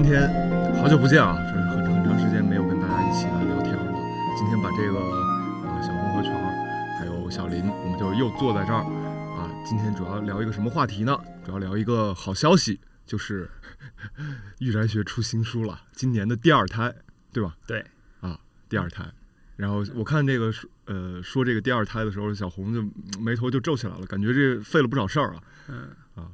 今天好久不见啊，这是很很长时间没有跟大家一起来聊天了。今天把这个啊小红和全儿还有小林，我们就又坐在这儿啊。今天主要聊一个什么话题呢？主要聊一个好消息，就是玉宅学出新书了，今年的第二胎，对吧？对，啊，第二胎。然后我看这个说呃说这个第二胎的时候，小红就眉头就皱起来了，感觉这费了不少事儿啊。嗯啊，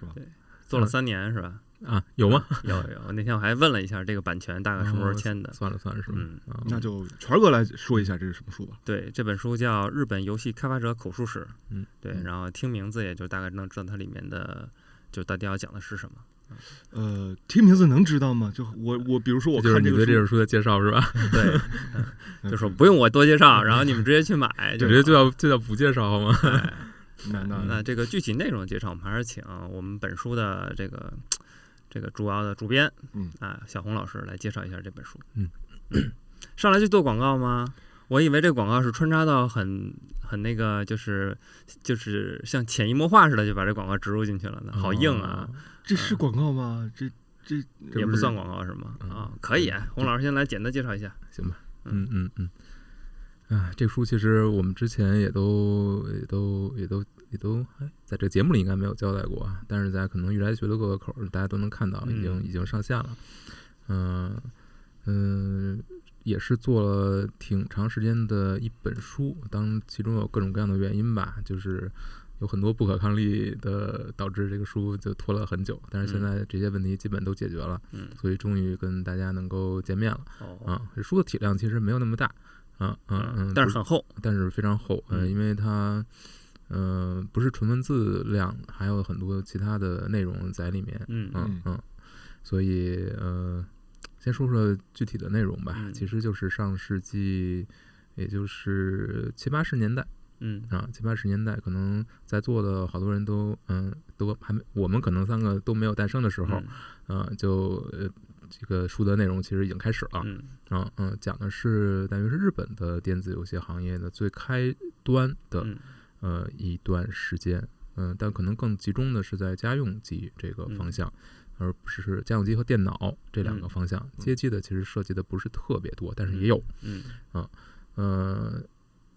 是吧？对，做了三年是吧？啊，有吗？有有，那天我还问了一下这个版权大概什么时候签的。算了算了，是吧？嗯，啊那就全哥来说一下这是什么书吧。对，这本书叫《日本游戏开发者口述史》。嗯，对，嗯然后听名字也就大概能知道它里面的就到底要讲的是什么。呃，听名字能知道吗？就我我比如说我就是你看这个书，对这本书的介绍是吧？对，嗯 就说不用我多介绍，然后你们直接去买 就直接就好要就要不介绍好吗？哎那那那这个具体内容介绍，我们还是请我们本书的这个这个主要的主编，嗯啊，小红老师来介绍一下这本书。嗯 上来就做广告吗？我以为这广告是穿插到很很那个，就是就是像潜移默化似的，就把这广告植入进去了呢，好硬啊！这是广告吗？这这也不算广告是吗？嗯啊，可以啊，洪老师先来简单介绍一下。行吧，嗯嗯嗯。啊，这书其实我们之前也都也都也都也都哎，在这个节目里应该没有交代过啊，但是在可能预来学的各个口儿，大家都能看到，已经嗯已经上线了。嗯嗯，也是做了挺长时间的一本书，当其中有各种各样的原因吧，就是有很多不可抗力的，导致这个书就拖了很久。但是现嗯在这些问题基本都解决了，嗯，所以终于跟大家能够见面了。哦，啊，这书的体量其实没有那么大，啊嗯嗯，但是很厚。但是非常厚，呃，嗯因为它，呃，不是纯文字量，还有很多其他的内容在里面，嗯嗯嗯，所以呃，先说说具体的内容吧，嗯。其实就是上世纪，也就是七八十年代。嗯。啊，七八十年代，可能在座的好多人都，嗯、都还没，我们可能三个都没有诞生的时候，嗯。呃，就呃，这个书的内容其实已经开始了，嗯。嗯嗯，讲的是等于是日本的电子游戏行业的最开端的、嗯呃一段时间，嗯、但可能更集中的是在家用机这个方向，而不是家用机和电脑这两个嗯。方向。街机的其实涉及的不是特别多，但是也有。嗯。呃，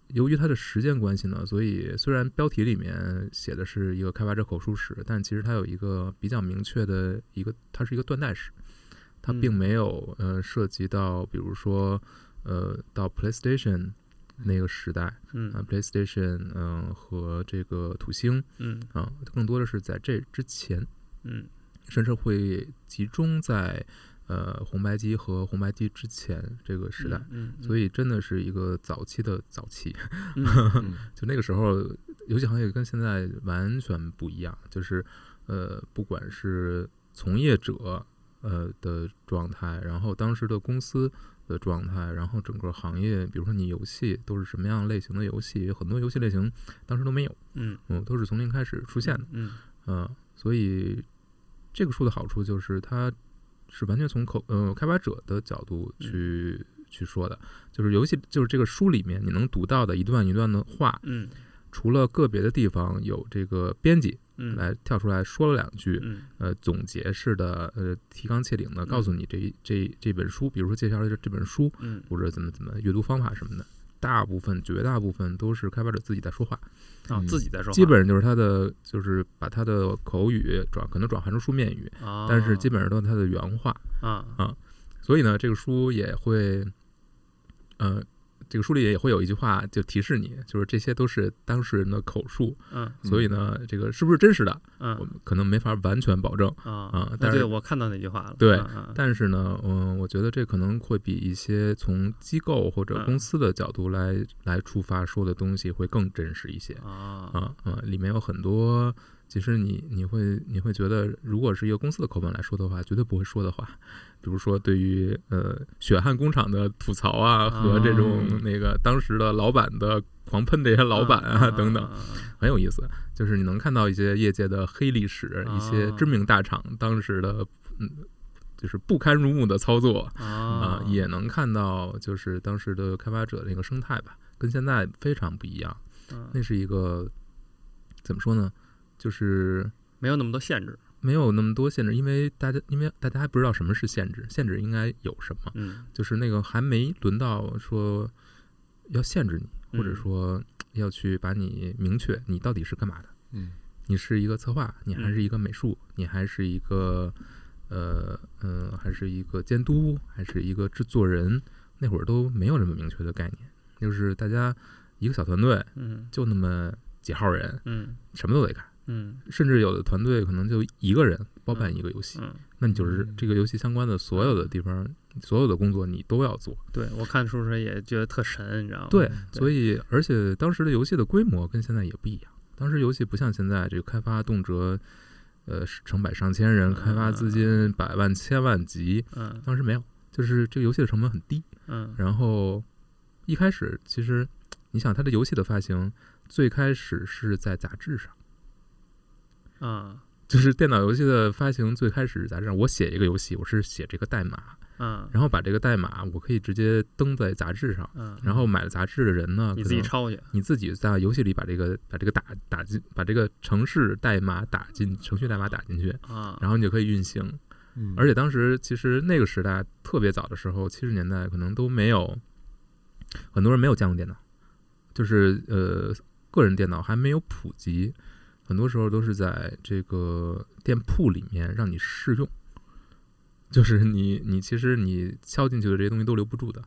由于它的时间关系呢，所以虽然标题里面写的是一个开发者口述史，但其实它有一个比较明确的一个，它是一个断代史，它并嗯。没有呃涉及到，比如说呃到 PlayStation 那个时代啊、嗯。PlayStation 嗯、和这个土星嗯。啊、更多的是在这之前，嗯。甚至会集中在呃红白机和红白机之前这个时代。嗯，所以真的是一个早期的早期，就那个时候，游戏行业跟现在完全不一样，就是呃，不管是从业者呃的状态，然后当时的公司的状态，然后整个行业，比如说你游戏都是什么样类型的游戏，很多游戏类型当时都没有，嗯。嗯，都是从零开始出现的，嗯。嗯，所以这个书的好处就是它是完全从口呃开发者的角度去、去说的，就是游戏就是这个书里面你能读到的一段一段的话，嗯除了个别的地方有这个编辑嗯。来跳出来说了两句，嗯。呃总结式的呃提纲挈领的告诉你这一这这本书，比如说介绍了这这本书嗯。或者怎么怎么阅读方法什么的。大部分、绝大部分都是开发者自己在说话，啊，自己在说话，基本上就是他的，就是把他的口语转，可能转换成书面语，啊，但是基本上都是他的原话。啊所以呢，这个书也会，呃，这个书里也会有一句话就提示你，就是这些都是当事人的口述，嗯所以呢，这个是不是真实的，我嗯们可能没法完全保证。啊啊但是对我看到那句话了，对但是呢，嗯，我觉得这可能会比一些从机构或者嗯公司的角度来来出发说的东西会更真实一些。啊啊啊，里面有很多，其实你你会你会觉得，如果是一个公司的口吻来说的话，绝对不会说的话，比如说对于呃血汗工厂的吐槽啊，和这种哦那个当时的老板的狂喷这些老板啊等等，啊很有意思。就是你能看到一些业界的黑历史，一些知名大厂当时的嗯。就是不堪入目的操作啊啊、也能看到就是当时的开发者那个生态吧，跟现在非常不一样。嗯那是一个怎么说呢？就是没有那么多限制，没有那么多限制，因为大家因为大家还不知道什么是限制，限制应该有什么，嗯就是那个还没轮到说要限制你，或者嗯说要去把你明确你到底是干嘛的。嗯你是一个策划，你还是嗯一个美术，你还是一个呃呃，还是一个监督，还是一个制作人？那会儿都没有这么明确的概念，就是大家一个小团队嗯就那么几号人，嗯什么都得干，嗯甚至有的团队可能就一个人包办嗯一个游戏，嗯，那你就是嗯这个游戏相关的所有的地方，所有的工作你都要做。对我看书时候也觉得特神，你知道吗？对，对所以而且当时的游戏的规模跟现在也不一样。当时游戏不像现在这个开发动辄，呃，成百上千人，开发资金百万、千万级。嗯当时没有，就是这个游戏的成本很低。嗯然后一开始其实，你想它的游戏的发行，最开始是在杂志上，啊就是电脑游戏的发行最开始是杂志上。我写一个游戏，我是写这个代码，嗯然后把这个代码我可以直接登在杂志上。嗯，然后买了杂志的人呢，你自己抄去，你自己在游戏里把这个把这个打打进，把这个城市代码打进程序代码打进去，啊，然后你就可以运行。嗯，而且当时其实那个时代特别早的时候，七十年代可能都没有很多人没有见过电脑，就是呃个人电脑还没有普及，很多时候都是在这个店铺里面让你试用。就是你，你其实你敲进去的这些东西都留不住的，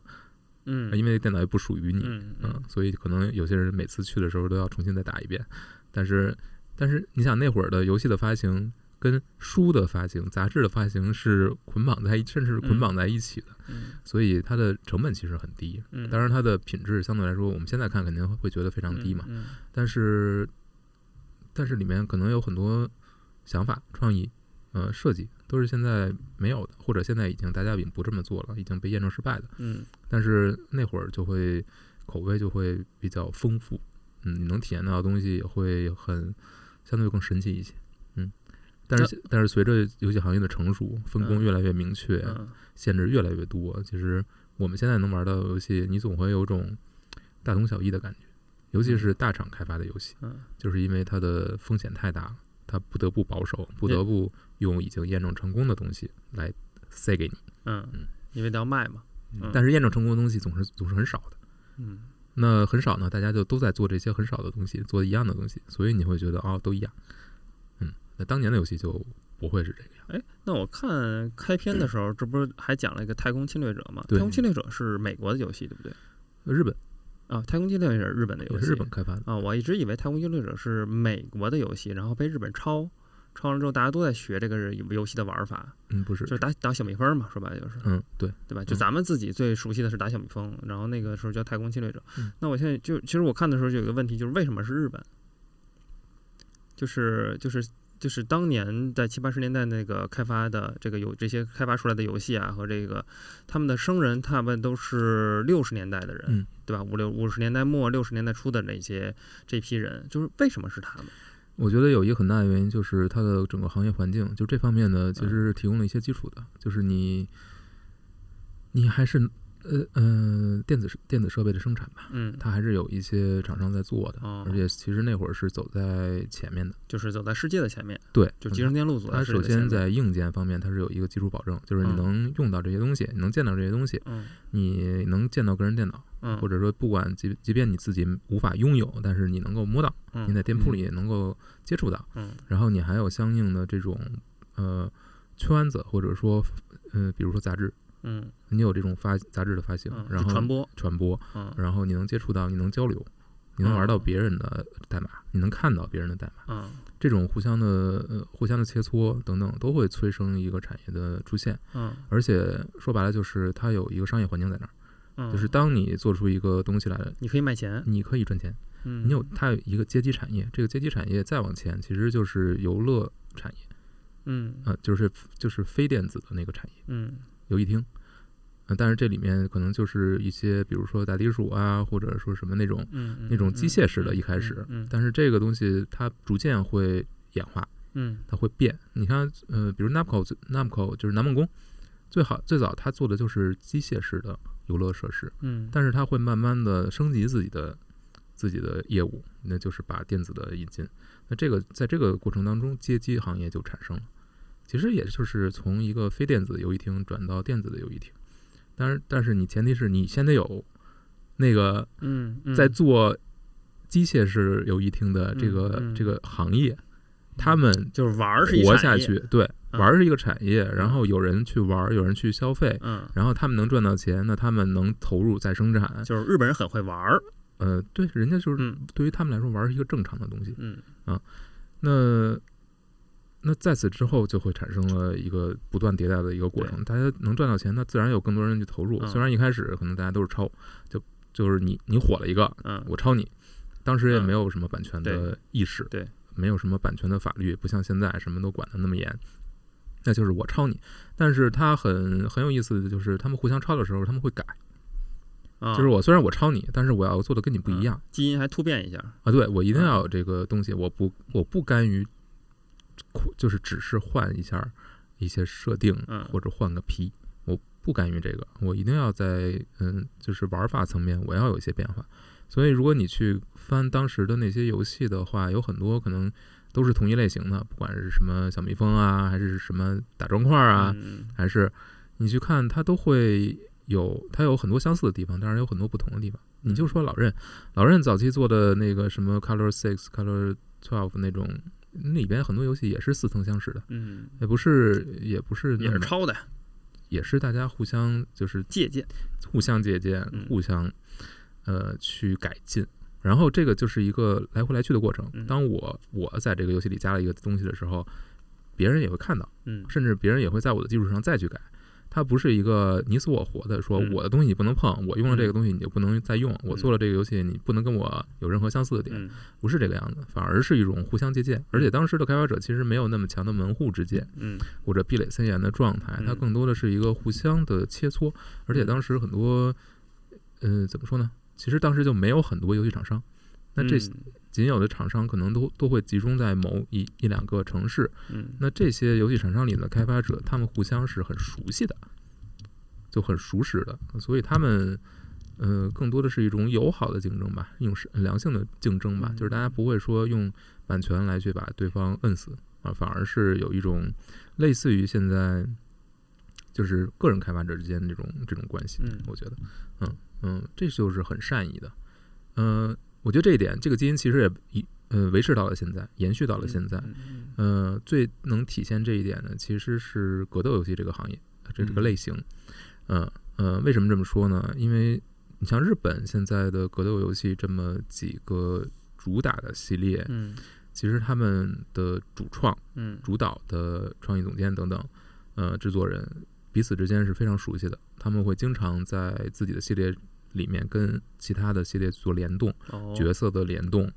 嗯，因为电脑也不属于你。嗯所以可能有些人每次去的时候都要重新再打一遍。但是，但是你想那会儿的游戏的发行跟书的发行、杂志的发行是捆绑在一，甚至是捆绑在一起的，嗯所以它的成本其实很低。嗯，当然，它的品质相对来说，我们现在看肯定会觉得非常低嘛。嗯但是，但是里面可能有很多想法、创意、呃设计都是现在没有的，或者现在已经大家已经不这么做了，已经被验证失败的。嗯但是那会儿就会口味就会比较丰富，嗯，你能体验到的东西也会很相对更神奇一些，嗯。但是但是随着游戏行业的成熟，分工嗯越来越明确，嗯限制越来越多，其实我们现在能玩到的游戏，你总会有种大同小异的感觉，尤其是大厂开发的游戏，嗯就是因为它的风险太大了，它不得不保守，不得不用已经验证成功的东西来塞给你。嗯嗯，因为得要卖嘛，嗯但是验证成功的东西总是总是很少的。嗯那很少呢，大家就都在做这些很少的东西，做一样的东西，所以你会觉得哦，都一样。嗯，那当年的游戏就不会是这个样。哎，那我看开篇的时候，这不是还讲了一个《太空侵略者》吗？《对太空侵略者》是美国的游戏，对不对？日本啊，《太空侵略者》是日本的游戏，日本开发的，啊，我一直以为《太空侵略者》是美国的游戏，然后被日本抄，抄完之后大家都在学这个游戏的玩法，嗯，不是就，是打打小蜜蜂嘛，说白了就是，嗯，对，对吧？就嗯咱们自己最熟悉的是打小蜜蜂，然后那个时候叫《太空侵略者》嗯那我现在就其实我看的时候就有一个问题，就是为什么是日本？就是就是就是当年在七八十年代那个开发的这个有这些开发出来的游戏啊，和这个他们的生人，他们都是六十年代的人，嗯对吧？五六五十年代末六十年代初的那些这批人，就是为什么是他们？我觉得有一个很大的原因就是它的整个行业环境，就这方面呢，其实是提供了一些基础的，就是你，你还是呃呃电子电子设备的生产吧，嗯，它还是有一些厂商在做的，哦。而且其实那会儿是走在前面的，就是走在世界的前面，对，就集成电路走在它首。先在硬件方面，它是有一个基础保证，就是你嗯。能用到这些东西，你能见到这些东西，嗯你能见到个人电脑，嗯，或者说不管即即便你自己无法拥有，但是你能够摸到，嗯你在店铺里能够接触到，嗯。然后你还有相应的这种呃圈子，或者说呃比如说杂志，嗯。你有这种发杂志的发行嗯，，然后传播，传播，嗯。然后你能接触到，你能交流。你能玩到嗯。别人的代码，你能看到别人的代码，嗯。这种互相的呃互相的切磋等等，都会催生一个产业的出现。嗯。而且说白了，就是它有一个商业环境在那儿，嗯，就是。当你做出一个东西来，你可以卖钱，你可以赚钱，嗯，你有它有一个阶级产业，这个阶级产业再往前，其实就是游乐产业，嗯。呃，就是就是非电子的那个产业，嗯游戏厅。呃，但是这里面可能就是一些，比如说打地鼠啊，或者说什么那种，嗯那种机械式的一开始嗯但是这个东西它逐渐会演化，嗯它会变。你看，呃，比如 Namco Namco 就是南梦宫，最好最早它做的就是机械式的游乐设施，嗯，但是它会慢慢的升级自己的自己的业务，那就是把电子的引进。那这个在这个过程当中，街机行业就产生了。其实也就是从一个非电子游戏厅转到电子的游戏厅。但是，但是你前提是你先得有那个嗯，嗯。在做机械式游戏厅的这个、嗯嗯。这个行业，他们就是玩儿是一活下去，对，嗯。玩儿是一个产业，然后有人去玩儿，有人去消费，嗯，然后他们能赚到钱，那他们能投入再生产，就是日本人很会玩儿，呃，对，人家就是嗯。对于他们来说玩儿是一个正常的东西。嗯。那那在此之后就会产生了一个不断迭代的一个过程，大家能赚到钱，那自然有更多人去投入。嗯虽然一开始可能大家都是抄，就就是你你火了一个，嗯，我抄你，当时也嗯没有什么版权的意识，对对没有什么版权的法律，不像现在什么都管得那么严。那就是我抄你，但是他很很有意思的就是，他们互相抄的时候，他们会改。啊就是我虽然我抄你，但是我要做的跟你不一样、基因还突变一下，啊！对我一定要有这个东西，我不我不甘于，就是只是换一下一些设定嗯或者换个皮，我不甘于这个，我一定要在嗯，就是玩法层面我要有一些变化。所以如果你去翻当时的那些游戏的话，有很多可能都是同一类型的，不管是什么小蜜蜂啊，还是什么打砖块啊，嗯还是你去看，它都会有它有很多相似的地方，当然有很多不同的地方。你就说老任，老任早期做的那个什么 Color Six、Color Twelve 那种，那里边很多游戏也是似曾相识的，嗯，也不是也不是也是抄的，也是大家互相就是借鉴，互相借鉴嗯，互相呃去改进。然后这个就是一个来回来去的过程嗯。当我我在这个游戏里加了一个东西的时候，别人也会看到。嗯甚至别人也会在我的基础上再去改。它不是一个你死我活的，说嗯我的东西你不能碰，我用了这个嗯东西你就不能再用，我做了这个游戏你不能跟我有任何相似的点，嗯不是这个样子，反而是一种互相借鉴。而且当时的开发者其实没有那么强的门户之见嗯或者壁垒森严的状态，它嗯更多的是一个互相的切磋。而且当时很多，呃，怎么说呢？其实当时就没有很多游戏厂商，那这嗯仅有的厂商可能都都会集中在某一一两个城市，嗯。那这些游戏厂商里的开发者，他们互相是很熟悉的，就很熟识的，所以他们，呃，更多的是一种友好的竞争吧，一种是良性的竞争吧，嗯。就是大家不会说用版权来去把对方摁死啊，反而是有一种类似于现在就是个人开发者之间这种这种关系，嗯。我觉得，嗯嗯，这就是很善意的，嗯、我觉得这一点，这个基因其实也一呃维持到了现在，延续到了现在，嗯最能体现这一点的其实是格斗游戏这个行业，这这个嗯类型。呃呃，为什么这么说呢？因为你像日本现在的格斗游戏这么几个主打的系列，嗯其实他们的主创、嗯主导的创意总监等等，呃，制作人彼此之间是非常熟悉的，他们会经常在自己的系列里面跟其他的系列做联动，哦，角色的联动，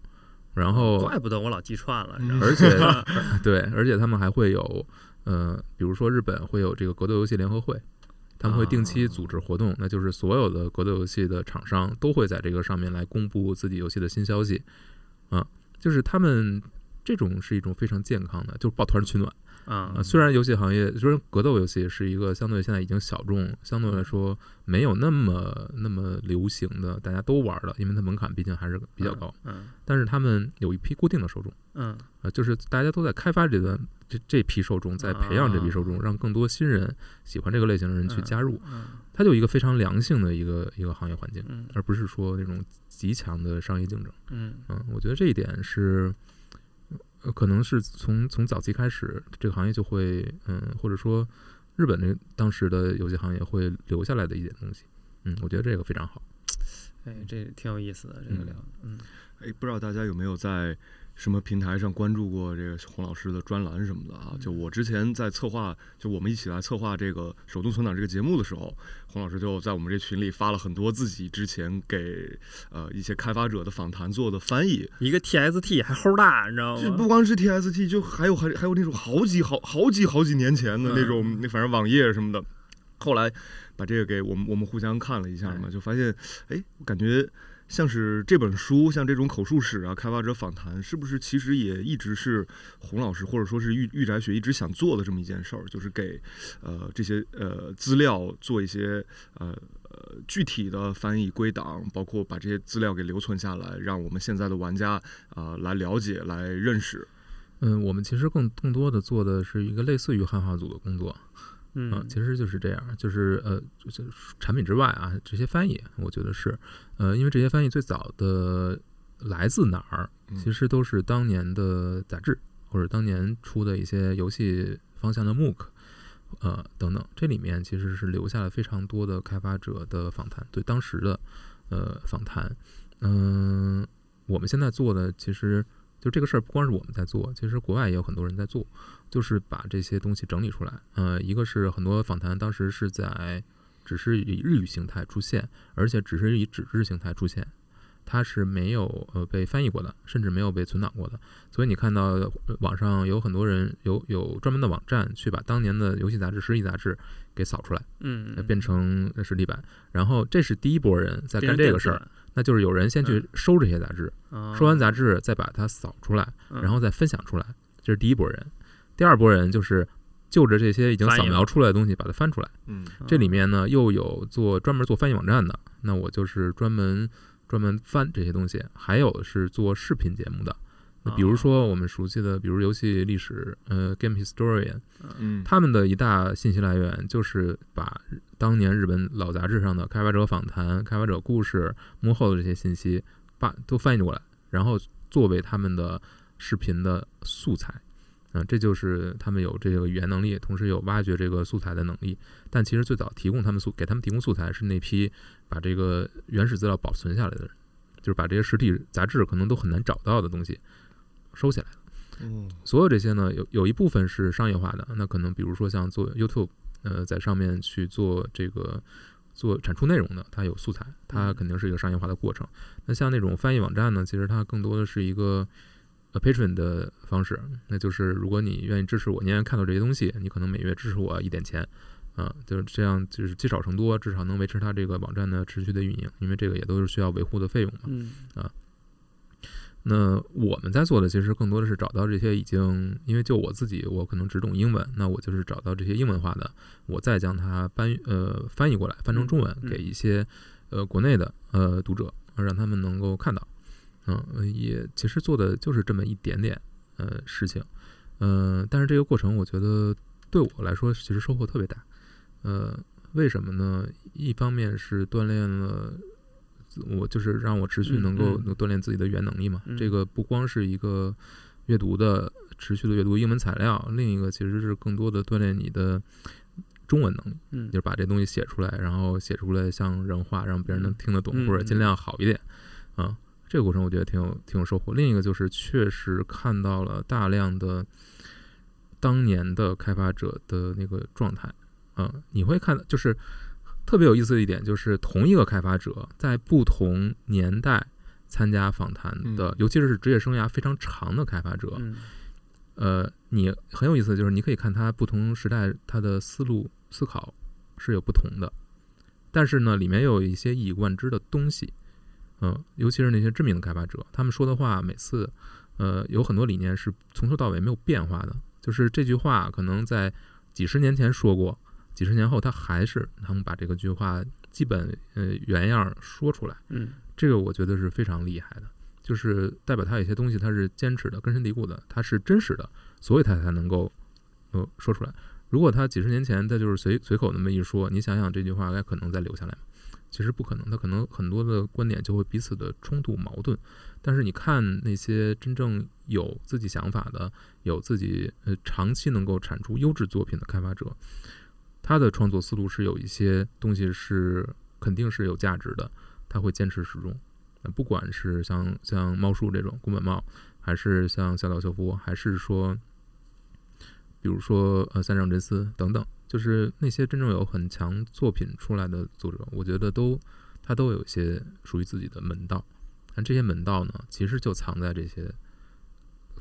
然后怪不得我老记串了，而且 对，而且他们还会有，呃，比如说日本会有这个格斗游戏联合会，他们会定期组织活动，那就是所有的格斗游戏的厂商都会在这个上面来公布自己游戏的新消息，啊、就是他们这种是一种非常健康的，就是抱团取暖。啊啊，虽然游戏行业，虽然格斗游戏是一个相对现在已经小众，相对来说没有那么那么流行的，大家都玩的，因为它门槛毕竟还是比较高。嗯但是他们有一批固定的受众。嗯啊，就是大家都在开发这段这这批受众，在培养这批受众，让更多新人喜欢这个类型的人去加入，嗯它就一个非常良性的一个一个行业环境，嗯而不是说那种极强的商业竞争。嗯嗯，我觉得这一点是，呃，可能是从从早期开始，这个行业就会，嗯，或者说日本的当时的游戏行业会留下来的一点东西。嗯，我觉得这个非常好。哎，这挺有意思的，这个嗯聊的，嗯哎，不知道大家有没有在什么平台上关注过这个洪老师的专栏什么的啊？就我之前在策划，就我们一起来策划这个手动存档这个节目的时候，洪老师就在我们这群里发了很多自己之前给呃一些开发者的访谈做的翻译，一个 TST 还齁大，你知道吗？就不光是 TST，就还有还还有那种好几好好几好几年前的那种，那反正网页什么的。后来把这个给我们我们互相看了一下嘛，就发现，哎，我感觉像是这本书，像这种口述史啊、开发者访谈，是不是其实也一直是洪老师或者说是玉玉宅学一直想做的这么一件事儿，就是给呃这些呃资料做一些呃。呃，具体的翻译归档，包括把这些资料给留存下来，让我们现在的玩家啊、来了解、来认识。嗯，我们其实更更多的做的是一个类似于汉化组的工作，嗯。啊，其实就是这样，就是呃，就是产品之外啊，这些翻译，我觉得是，呃，因为这些翻译最早的来自哪儿，嗯。其实都是当年的杂志或者当年出的一些游戏方向的 MOOC，呃等等，这里面其实是留下了非常多的开发者的访谈，对当时的呃访谈，嗯、我们现在做的其实就这个事儿，不光是我们在做，其实国外也有很多人在做，就是把这些东西整理出来。呃，一个是很多访谈当时是在只是以日语形态出现，而且只是以纸质形态出现，它是没有呃被翻译过的，甚至没有被存档过的。所以你看到呃网上有很多人有有专门的网站去把当年的游戏杂志、实体杂志给扫出来，嗯呃变成实体版。然后这是第一波人在干这个事儿，，那就是有人先去嗯收这些杂志，哦收完杂志再把它扫出来，嗯然后再分享出来，这是第一波人。第二波人就是就着这些已经扫描出来的东西把它翻出来。嗯这里面呢又有做专门做翻译网站的，那我就是专门专门翻这些东西，还有是做视频节目的。那比如说我们熟悉的，比如游戏历史，呃，Game Historian，嗯，他们的一大信息来源就是把当年日本老杂志上的开发者访谈、开发者故事、幕后的这些信息，把都翻译过来，然后作为他们的视频的素材。嗯、这就是他们有这个语言能力，同时有挖掘这个素材的能力。但其实最早提供他们素给他们提供素材是那批把这个原始资料保存下来的人，就是把这些实体杂志可能都很难找到的东西收起来。嗯所有这些呢，有有一部分是商业化的，那可能比如说像做 YouTube，呃，在上面去做这个做产出内容的，它有素材，它嗯肯定是一个商业化的过程。那像那种翻译网站呢，其实它更多的是一个呃 Patreon 的方式，那就是如果你愿意支持我，你愿意看到这些东西，你可能每月支持我一点钱。啊、就是这样，就是积少成多，至少能维持它这个网站的持续的运营，因为这个也都是需要维护的费用嘛。嗯那我们在做的其实更多的是找到这些已经，因为就我自己，我可能只懂英文，那我就是找到这些英文化的，我再将它搬呃翻译过来，翻成中文给一些呃国内的呃读者，让他们能够看到。嗯、呃也其实做的就是这么一点点呃事情，嗯、但是这个过程我觉得对我来说其实收获特别大。呃，为什么呢？一方面是锻炼了自我，就是让我持续嗯能够锻炼自己的语言能力嘛。嗯这个不光是一个阅读的持续的阅读英文材料，另一个其实是更多的锻炼你的中文能力，嗯就是把这东西写出来，然后写出来像人话，让别人能嗯听得懂，嗯或者尽量好一点啊。这个过程我觉得挺有挺有收获。另一个就是确实看到了大量的当年的开发者的那个状态，嗯，你会看就是特别有意思的一点，就是同一个开发者在不同年代参加访谈的，嗯。尤其是职业生涯非常长的开发者，嗯。呃，你很有意思的就是你可以看他不同时代他的思路思考是有不同的，但是呢，里面有一些一以贯之的东西，嗯、尤其是那些知名的开发者，他们说的话每次，呃，有很多理念是从头到尾没有变化的，就是这句话可能在几十年前说过，几十年后他还是能把这个句话基本呃原样说出来，嗯这个我觉得是非常厉害的，就是代表他有些东西他是坚持的、根深蒂固的，他是真实的，所以他才能够呃说出来。如果他几十年前他就是随随口那么一说，你想想这句话该可能再留下来吗？其实不可能，他可能很多的观点就会彼此的冲突矛盾。但是你看那些真正有自己想法的、有自己呃长期能够产出优质作品的开发者，他的创作思路是有一些东西是肯定是有价值的，他会坚持始终。呃不管是像像猫叔这种宫本茂，还是像小岛秀夫，还是说，比如说呃三上真司等等，就是那些真正有很强作品出来的作者，我觉得都他都有一些属于自己的门道。但这些门道呢，其实就藏在这些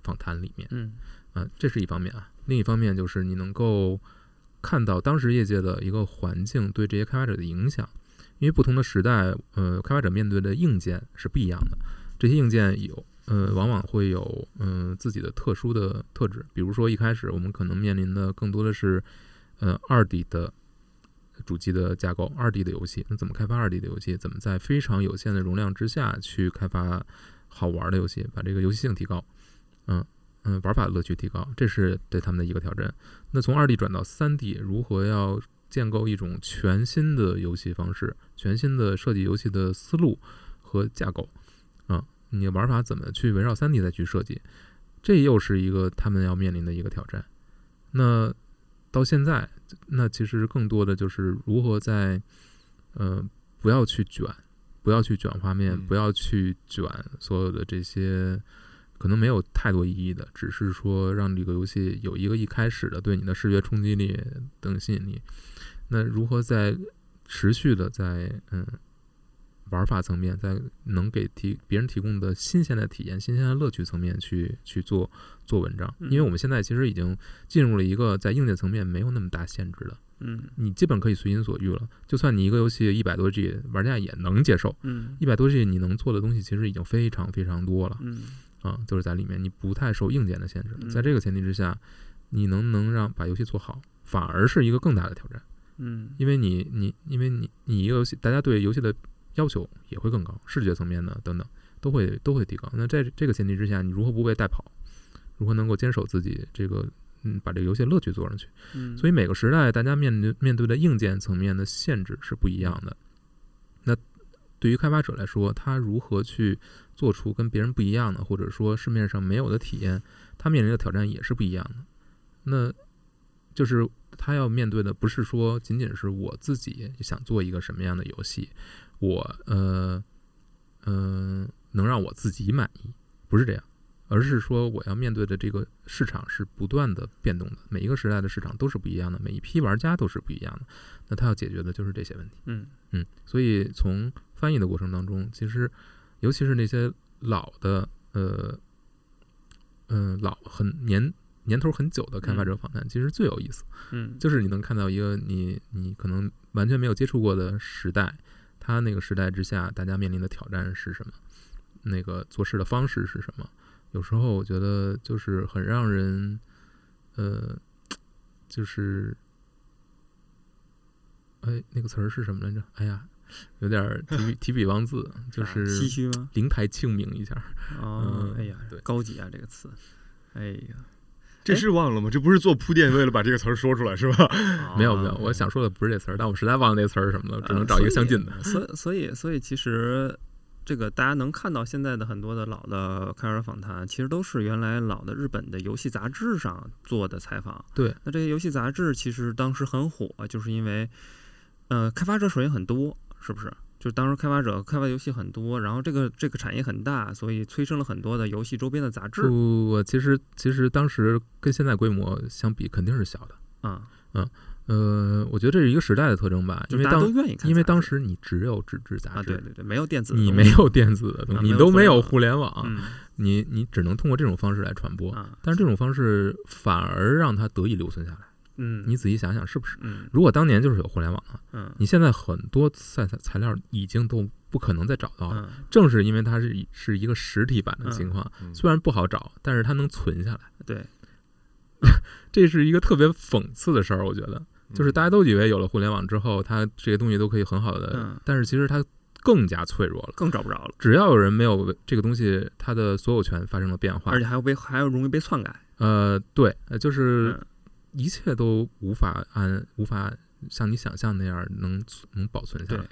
访谈里面。嗯啊，这是一方面啊。另一方面就是你能够看到当时业界的一个环境对这些开发者的影响，因为不同的时代，呃，开发者面对的硬件是不一样的。这些硬件有，呃，往往会有嗯、呃自己的特殊的特质。比如说一开始我们可能面临的更多的是，呃，二 D 的主机的架构，二 D 的游戏，那怎么开发二 D 的游戏？怎么在非常有限的容量之下去开发好玩的游戏，把这个游戏性提高？嗯，嗯玩法乐趣提高，这是对他们的一个挑战。那从二 D 转到三 D，如何要建构一种全新的游戏方式，全新的设计游戏的思路和架构啊？你玩法怎么去围绕三 D 再去设计？这又是一个他们要面临的一个挑战。那到现在，那其实更多的就是如何在，呃，不要去卷，不要去卷画面，嗯不要去卷所有的这些可能没有太多意义的，只是说让这个游戏有一个一开始的对你的视觉冲击力等吸引力。那如何在持续的在嗯玩法层面，在能给提别人提供的新鲜的体验、新鲜的乐趣层面去去做做文章？因为我们现在其实已经进入了一个在硬件层面没有那么大限制的，嗯你基本可以随心所欲了。就算你一个游戏一百多 G，玩家也能接受。嗯一百多 G 你能做的东西其实已经非常非常多了嗯啊，就是在里面你不太受硬件的限制在这个前提之下，你能不能让把游戏做好，反而是一个更大的挑战。嗯因为你你因为你你一个游戏，大家对游戏的要求也会更高，视觉层面的等等都会都会提高。那在这个前提之下，你如何不被带跑？如何能够坚守自己这个嗯把这个游戏乐趣做上去？嗯，所以每个时代大家面对面对的硬件层面的限制是不一样的。那对于开发者来说，他如何去做出跟别人不一样的，或者说市面上没有的体验，他面临的挑战也是不一样的。那就是他要面对的不是说仅仅是我自己想做一个什么样的游戏，我呃嗯、呃能让我自己满意，不是这样。而是说，我要面对的这个市场是不断的变动的，每一个时代的市场都是不一样的，每一批玩家都是不一样的。那他要解决的就是这些问题。嗯嗯，所以从翻译的过程当中，其实尤其是那些老的呃嗯、呃老很年年头很久的开发者访谈，其实最有意思，嗯就是你能看到一个你你可能完全没有接触过的时代，他那个时代之下，大家面临的挑战是什么？那个做事的方式是什么？有时候我觉得就是很让人，呃，就是，哎，那个词儿是什么来着？哎呀，有点儿提笔 提笔忘字，就是唏嘘吗？灵台庆明一下。哦，嗯哎呀对，高级啊这个词，哎呀，这是忘了吗？这不是做铺垫，为了把这个词儿说出来是吧？没 有没有，哦我想说的不是这词儿，但我实在忘了那词儿是什么了，只能呃找一个相近的。所以所以所以其实这个大家能看到现在的很多的老的开发者访谈，其实都是原来老的日本的游戏杂志上做的采访。对，那这些游戏杂志其实当时很火，就是因为呃开发者首先很多，是不是？就当时开发者开发游戏很多，然后这个这个产业很大，所以催生了很多的游戏周边的杂志不，不不其实其实当时跟现在规模相比肯定是小的。啊，呃，我觉得这是一个时代的特征吧，因为就大家都当愿意看，因为当时你只有纸质杂啊，志，对对对，没有电子你没有电子的东啊西，你都没有互联网互联网，嗯你你只能通过这种方式来传播。啊，但是这种方式反而让它得以留存下来。嗯，你仔细想想，是不是？嗯如果当年就是有互联网了，嗯你现在很多材材材料已经都不可能再找到了。嗯，正是因为它是以是一个实体版的嗯情况，嗯虽然不好找，但是它能存下来。对，这是一个特别讽刺的事儿，我觉得，就是大家都都以为有了互联网之后，它这些东西都可以很好的，嗯但是其实它更加脆弱了。更找不着了，只要有人没有这个东西，它的所有权发生了变化而，且还要被还要容易被篡改，呃，对，呃就是嗯一切都无法按无法像你想象那样能能保存下对来。，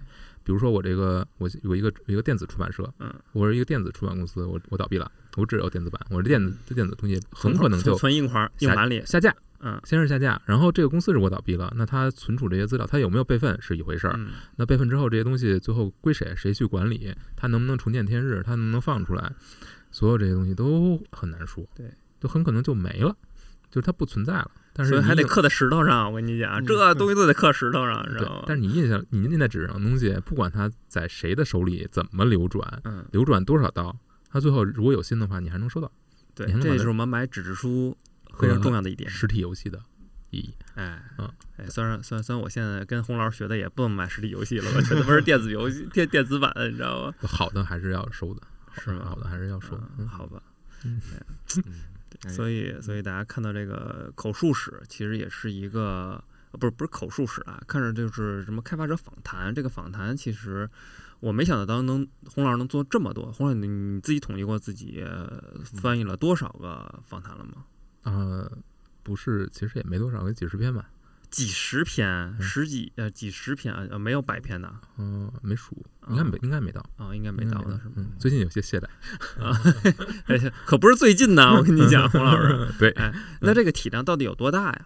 比如说我这个我有一个有一个电子出版社，嗯，我是一个电子出版公司，我我倒闭了，我只有电子版，我这电子这电子东西很可能就存存硬盘硬盘里，下架，嗯先是下架，然后这个公司如果倒闭了，那它存储这些资料，它有没有备份是一回事儿。嗯那备份之后，这些东西最后归谁？谁去管理？它能不能重见天日？它能不能放出来？所有这些东西都很难说。对，就很可能就没了，就是它不存在了。但是所以还得刻在石头上，我跟你讲，嗯这东西都得刻石头上，知道吗？，但是你印象，你印在纸上的东西，不管它在谁的手里怎么流转，嗯，流转多少道，它最后如果有心的话，你还能收到对这就是我们买纸质书非常重要的一点。实体游戏的意义。哎，嗯哎，虽然虽然虽然我现在跟洪老师学的也不能买实体游戏了，我全都是电子游戏、电电子版的，你知道吗？好的还是要收的，是吗好的还是要收的。嗯，嗯好吧。嗯 所以，所以大家看到这个口述史，其实也是一个，呃不是不是口述史啊，看着就是什么开发者访谈。这个访谈其实，我没想到当能洪老师能做这么多。洪老师，你你自己统计过自己呃翻译了多少个访谈了吗？啊、不是，其实也没多少，个几十篇吧。几十篇，十几呃几十篇呃没有百篇的嗯、没数，应该没，应该没到，啊，应该没到的是吗？嗯，最近有些懈怠。啊，可不是最近呢，我跟你讲，洪老师，对，哎，那这个体量到底有多大呀？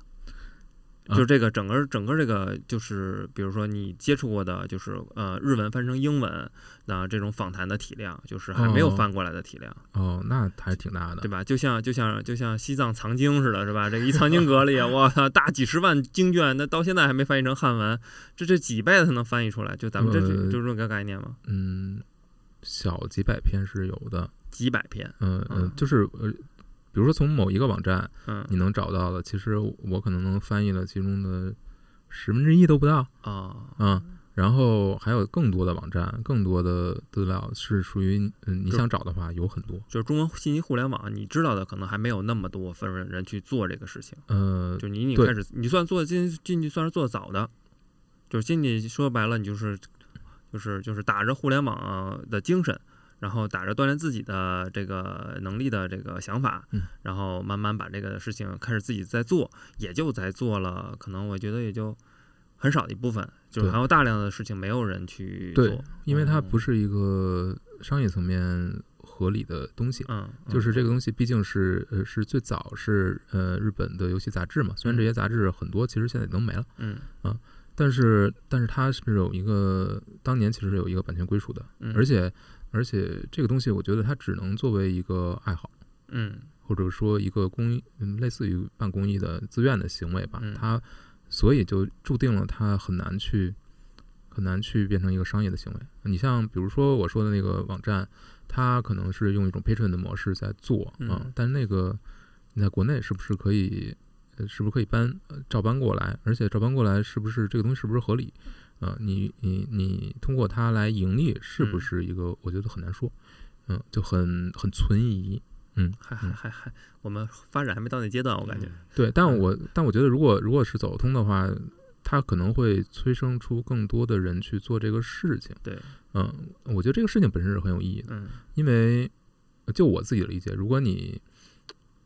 啊就是这个整个整个这个就是，比如说你接触过的，就是呃日文翻成英文，那这种访谈的体量，就是还没有哦翻过来的体量，哦，那还是挺大的对。吧？就像就像就像西藏藏经似的，是吧？这个一藏经阁里，我操，大几十万经卷，那到现在还没翻译成汉文，这这几倍才能翻译出来？就咱们这就呃就这个概念吗？嗯，小几百篇是有的。几百篇，嗯嗯嗯，就是呃，比如说从某一个网站嗯你能找到的，其实我可能能翻译了其中的十分之一都不到。啊嗯，然后还有更多的网站，更多的资料是属于嗯，你想找的话有很多。就是中国信息互联网，你知道的可能还没有那么多分人人去做这个事情。呃，就你你开始，你算做进进去算是做的早的，就是进去说白了，你就是就是就是打着互联网的精神，然后打着锻炼自己的这个能力的这个想法，嗯然后慢慢把这个事情开始自己在做，也就在做了，可能我觉得也就很少的一部分，就是还有大量的事情没有人去对做，因为它嗯不是一个商业层面合理的东西。嗯，就是这个东西毕竟是呃是最早是呃日本的游戏杂志嘛，虽然这些杂志很多其实现在已经没了，嗯啊但是但是它是有一个当年其实有一个版权归属的，嗯，而且而且这个东西我觉得它只能作为一个爱好，嗯或者说一个公益，嗯，类似于办公益的自愿的行为吧，嗯它所以就注定了它很难去很难去变成一个商业的行为。你像比如说我说的那个网站，它可能是用一种 patron 的模式在做啊、嗯但那个你在国内是不是可以，呃，是不是可以搬呃照搬过来？而且照搬过来是不是这个东西是不是合理？啊、你你你通过它来盈利，是不嗯是一个？我觉得很难说，嗯，就很很存疑。嗯，还还还还，我们发展还没到那阶段，我感觉，对，但嗯我但我觉得，如果如果是走通的话，它可能会催生出更多的人去做这个事情。对，嗯，我觉得这个事情本身是很有意义的，嗯因为呃就我自己的理解，如果你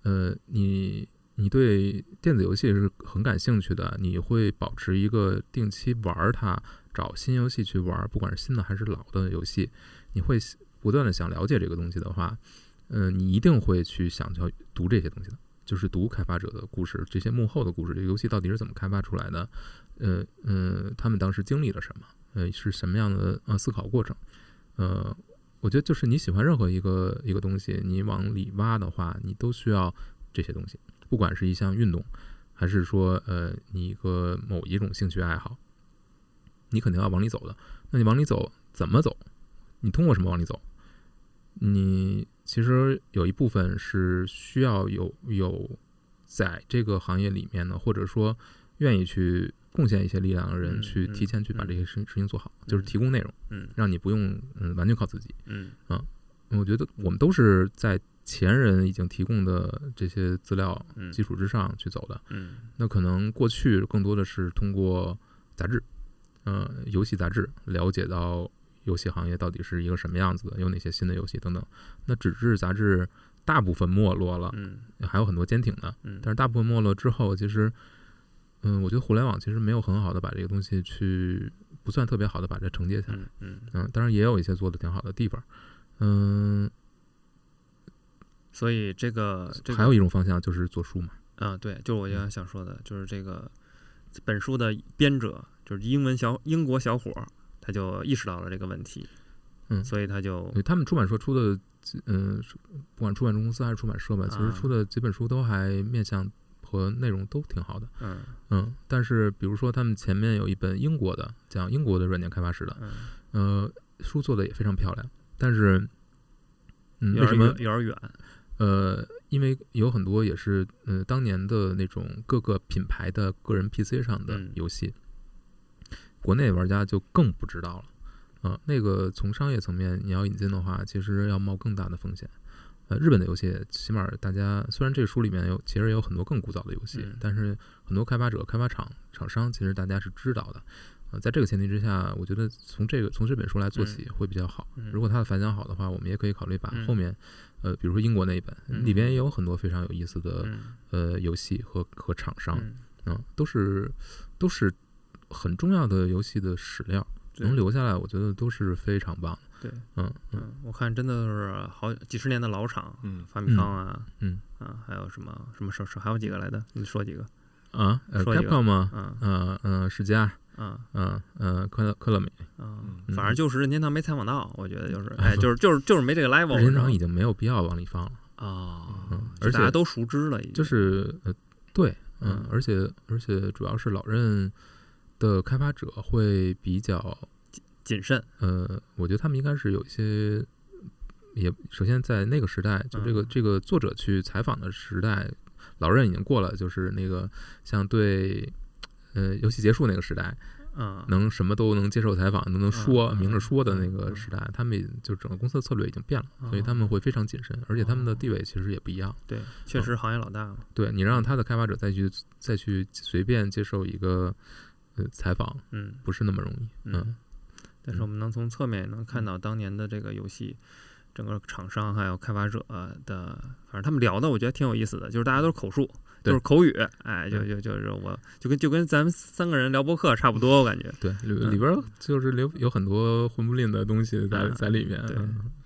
呃你你对电子游戏是很感兴趣的，你会保持一个定期玩它，找新游戏去玩，不管是新的还是老的游戏，你会不断的想了解这个东西的话，嗯、你一定会去想要读这些东西的。就是读开发者的故事，这些幕后的故事，这个游戏到底是怎么开发出来的？呃呃，他们当时经历了什么？呃，是什么样的呃思考过程？呃，我觉得就是你喜欢任何一个一个东西，你往里挖的话，你都需要这些东西，不管是一项运动，还是说呃你一个某一种兴趣爱好，你肯定要往里走的。那你往里走怎么走？你通过什么往里走？你其实有一部分是需要有有在这个行业里面呢，或者说愿意去贡献一些力量的人，嗯去嗯提前去把嗯这些事事情做好，就是提供内容，嗯让你不用嗯完全靠自己。嗯我觉得我们都是在前人已经提供的这些资料嗯基础之上去走的。嗯那可能过去更多的是通过杂志，呃，游戏杂志了解到游戏行业到底是一个什么样子的，有哪些新的游戏等等。那纸质杂志大部分没落了，嗯还有很多坚挺的，嗯，但是大部分没落之后，其实，嗯，我觉得互联网其实没有很好的把这个东西去，不算特别好的把它承接下来。嗯嗯，嗯，当然也有一些做的挺好的地方。嗯，所以这个这个还有一种方向就是做书嘛。啊，对，就是我嗯刚才想说的，就是这个本书的编者就是英文小英国小伙儿，他就意识到了这个问题，嗯所以他就对他们出版社出的，嗯，不管出版公司还是出版社吧，其实啊出的几本书都还面向和内容都挺好的。嗯嗯，但是比如说他们前面有一本英国的讲英国的软件开发史的，嗯，呃，书做的也非常漂亮，但是，嗯，为什么有点远，呃，因为有很多也是呃当年的那种各个品牌的个人 PC 上的嗯游戏，国内玩家就更不知道了。啊、那个从商业层面你要引进的话，其实要冒更大的风险。呃，日本的游戏起码大家虽然这个书里面有其实也有很多更古早的游戏，嗯但是很多开发者、开发厂、厂商其实大家是知道的。呃，在这个前提之下，我觉得从这个从这本书来做起会比较好。嗯如果它的反响好的话，我们也可以考虑把嗯后面，呃，比如说英国那一本，嗯里边也有很多非常有意思的嗯呃游戏和和厂商，嗯嗯，都是都是很重要的游戏的史料，能留下来，我觉得都是非常棒的。对，嗯嗯嗯，我看真的是好几十年的老厂，嗯发米康啊，嗯啊，还有什么什么什么还有几个来的？你说几个？啊，呃说一个，Capcom 吗？嗯呃呃，世嘉，嗯。嗯嗯，科乐科乐美，嗯，嗯。反正就是任天堂没采访到，我觉得就是，哎，就是就是就是没这个 level，任天堂已经没有必要往里放了。啊嗯，而且大家都熟知了，已经。就是呃，对，嗯嗯，而且而且主要是老任的开发者会比较，谨慎，呃，我觉得他们应该是有一些，也首先在那个时代，就这个嗯。这个作者去采访的时代，老任已经过了，就是那个像对。呃，游戏结束那个时代，嗯，能什么都能接受采访，都能说、嗯明着说的那个时代，他们就整个公司的策略已经变了，所以他哦们会非常谨慎，而且他们的地位其实也不一样。对，确实行业老大嘛，对你让他的开发者再去再去随便接受一个呃采访，嗯不是那么容易。嗯嗯，但是我们能从侧面也能看到当年的这个游戏。整个厂商还有开发者的，反正他们聊的，我觉得挺有意思的，就是大家都是口述，对就是口语，哎，就就就是我就跟就跟咱们三个人聊博客差不多，我感觉。对，里嗯里边就是有有很多混不吝的东西在嗯在里面，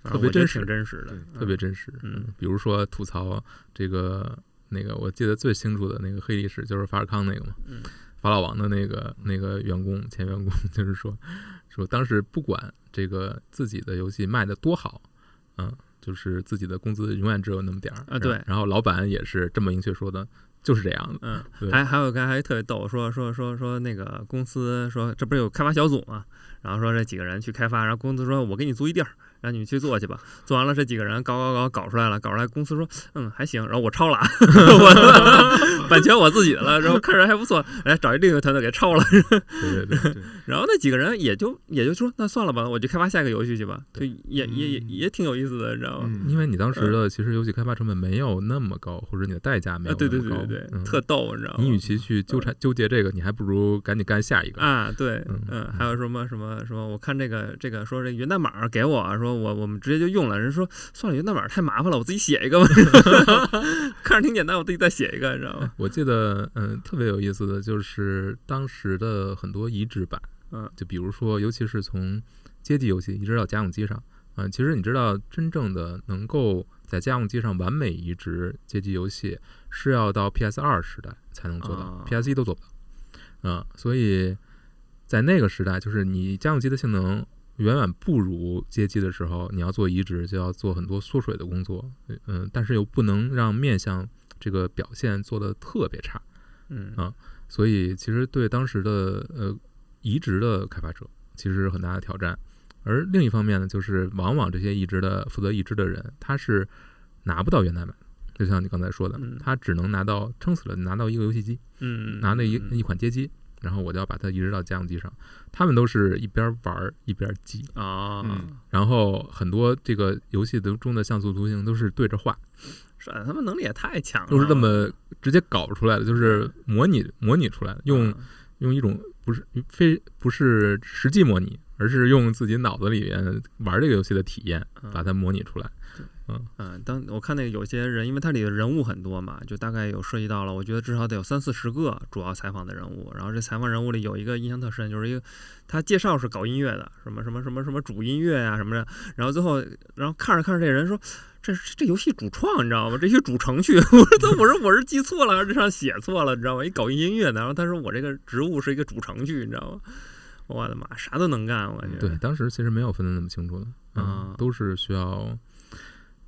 特别真实真实的，特别真实。嗯比如说吐槽这个那个，我记得最清楚的那个黑历史就是法尔康那个嘛，嗯法老王的那个那个员工前员工，就是说说当时不管这个自己的游戏卖的多好，嗯，就是自己的工资永远只有那么点儿啊对然后老板也是这么明确说的，就是这样的。嗯，还还有个还特别逗，说说说说那个公司说这不是有开发小组嘛，然后说这几个人去开发，然后公司说我给你租一地儿，让你们去做去吧。做完了这几个人搞搞搞搞出来了，搞出来公司说嗯还行，然后我抄了 版权我自己的了，然后看着还不错，哎找一另一个团队给抄了，对对对，对，然后那几个人也就也就说那算了吧，我就开发下一个游戏去吧，就也也也嗯也挺有意思的，你知道吗？嗯因为你当时的其实游戏开发成本没有那么高，或者你的代价没有那么高，对对对对，嗯特逗，你知道吗？你与其去纠缠纠结这个，你还不如赶紧干下一个。啊，对，嗯嗯，还有什么什么什么？我看这个这个说这源代码给我说我我们直接就用了，人说算了，那玩意儿太麻烦了，我自己写一个吧。看着挺简单，我自己再写一个，你知道吗？我记得，嗯，特别有意思的就是当时的很多移植版，嗯，就比如说，尤其是从街机游戏移植到家用机上，嗯，其实你知道，真正的能够在家用机上完美移植街机游戏，是要到 PS 二时代才能做到、哦 p s 一都做不到。嗯，所以在那个时代，就是你家用机的性能远远不如街机的时候，你要做移植，就要做很多缩水的工作，嗯，但是又不能让面向这个表现做得特别差，嗯。啊所以其实对当时的呃移植的开发者其实是很大的挑战。而另一方面呢，就是往往这些移植的负责移植的人，他是拿不到源代码，就像你刚才说的嗯，他只能拿到撑死了拿到一个游戏机，嗯，拿那一嗯。一款街机，然后我就要把它移植到家用机上。他们都是一边玩一边记，啊，嗯然后很多这个游戏的中的像素图形都是对着画，是他们能力也太强了，都是这么直接搞出来的，就是模拟模拟出来的，用啊用一种不是非不是实际模拟，而是用自己脑子里面玩这个游戏的体验嗯把它模拟出来。嗯，当我看那个有些人，因为它里的人物很多嘛，就大概有涉及到了，我觉得至少得有三四十个主要采访的人物。然后这采访人物里有一个印象特深，就是一个他介绍是搞音乐的，什么什么什么什么主音乐呀、什么的。然后最后，然后看着看着这人说。这这这游戏主创你知道吗？这些主程序，我说我说我是记错了，还是这上写错了，你知道吗？一搞音乐的，然后他说我这个职务是一个主程序，你知道吗？我的妈，啥都能干，我感觉。对，当时其实没有分的那么清楚的，嗯啊，都是需要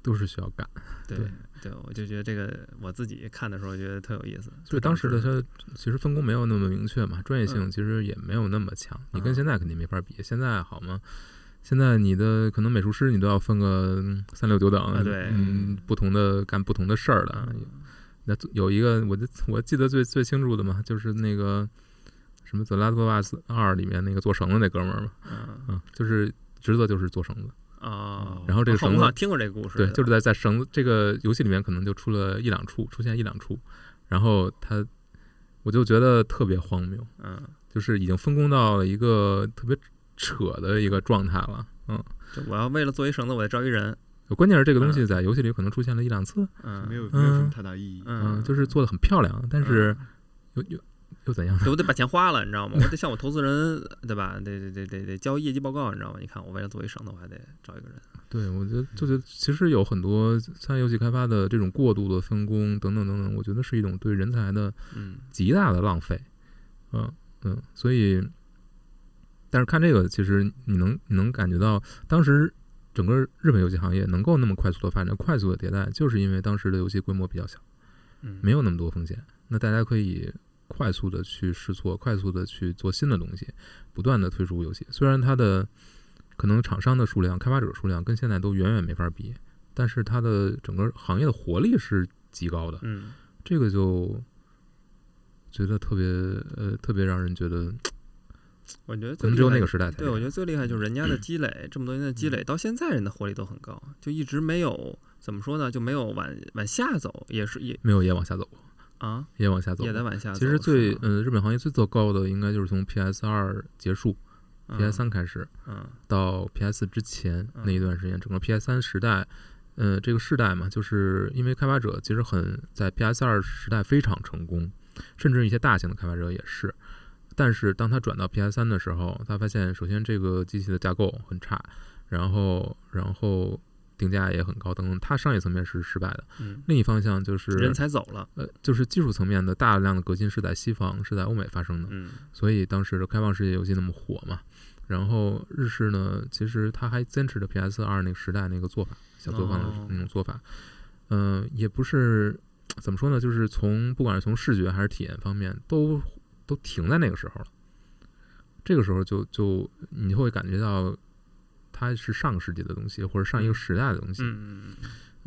都是需要干。对对对，我就觉得这个我自己看的时候觉得特有意思。对，当时的他其实分工没有那么明确嘛，专业性嗯其实也没有那么强。你跟啊现在肯定没法比，现在好吗？现在你的可能美术师你都要分个嗯三六九等，啊对嗯，不同的干不同的事儿的。嗯那有一个，我就我记得最最清楚的嘛，就是那个什么《The Last of Us 二》里面那个做绳子那哥们儿嘛，嗯嗯，就是职责就是做绳子，啊，然后这个绳子听过这个故事，对，就是在在绳子这个游戏里面可能就出了一两处，出现一两处，然后他我就觉得特别荒谬，嗯。就是已经分工到了一个特别扯的一个状态了。嗯，就我要为了做一绳子，我得招一人，关键是这个东西在游戏里可能出现了一两次，嗯，没有没有什么太大意义。嗯，嗯，就是做的很漂亮，但是又又又怎样？对，我得把钱花了，你知道吗？我得向我投资人，对吧？得得得得得交业绩报告，你知道吗？你看，我为了做一绳子，我还得找一个人。对，我觉得就觉得其实有很多参与游戏开发的这种过度的分工等等等等，我觉得是一种对人才的嗯极大的浪费。嗯嗯，所以，但是看这个，其实你能你能感觉到，当时整个日本游戏行业能够那么快速的发展、快速的迭代，就是因为当时的游戏规模比较小，嗯，没有那么多风险，那大家可以快速的去试错，快速的去做新的东西，不断的推出游戏。虽然它的可能厂商的数量、开发者数量跟现在都远远没法比，但是它的整个行业的活力是极高的。嗯这个就觉得特别呃，特别让人觉得我觉得可能只有那个时代才对，我觉得得最厉害就是人家的 积累，这么多年的积累，到现在人的活力都很高，就一直没有怎么说呢，就没有往往下走，也是也没有也往下走过，啊，也往下走也。在往下走。其实最吗嗯、日本行业最糟糕的应该就是从 PS 二结束、嗯 PS 三开始嗯到 PS 之前嗯那一段时间，整个 PS 三时代，呃，这个世代嘛，就是因为开发者其实很在 PS 二时代非常成功，甚至一些大型的开发者也是。但是当他转到 PS 三的时候，他发现首先这个机器的架构很差，然后然后定价也很高等等，它商业层面是失败的。嗯，另一方向就是人才走了，呃，就是技术层面的大量的革新是在西方，是在欧美发生的。嗯所以当时的开放世界游戏那么火嘛。然后日式呢，其实它还坚持着 PS 二那个时代那个做法，小作坊的哦那种做法。嗯、也不是怎么说呢，就是从不管是从视觉还是体验方面，都都停在那个时候了。这个时候就就你会感觉到它是上个世纪的东西，或者上一个时代的东西。嗯嗯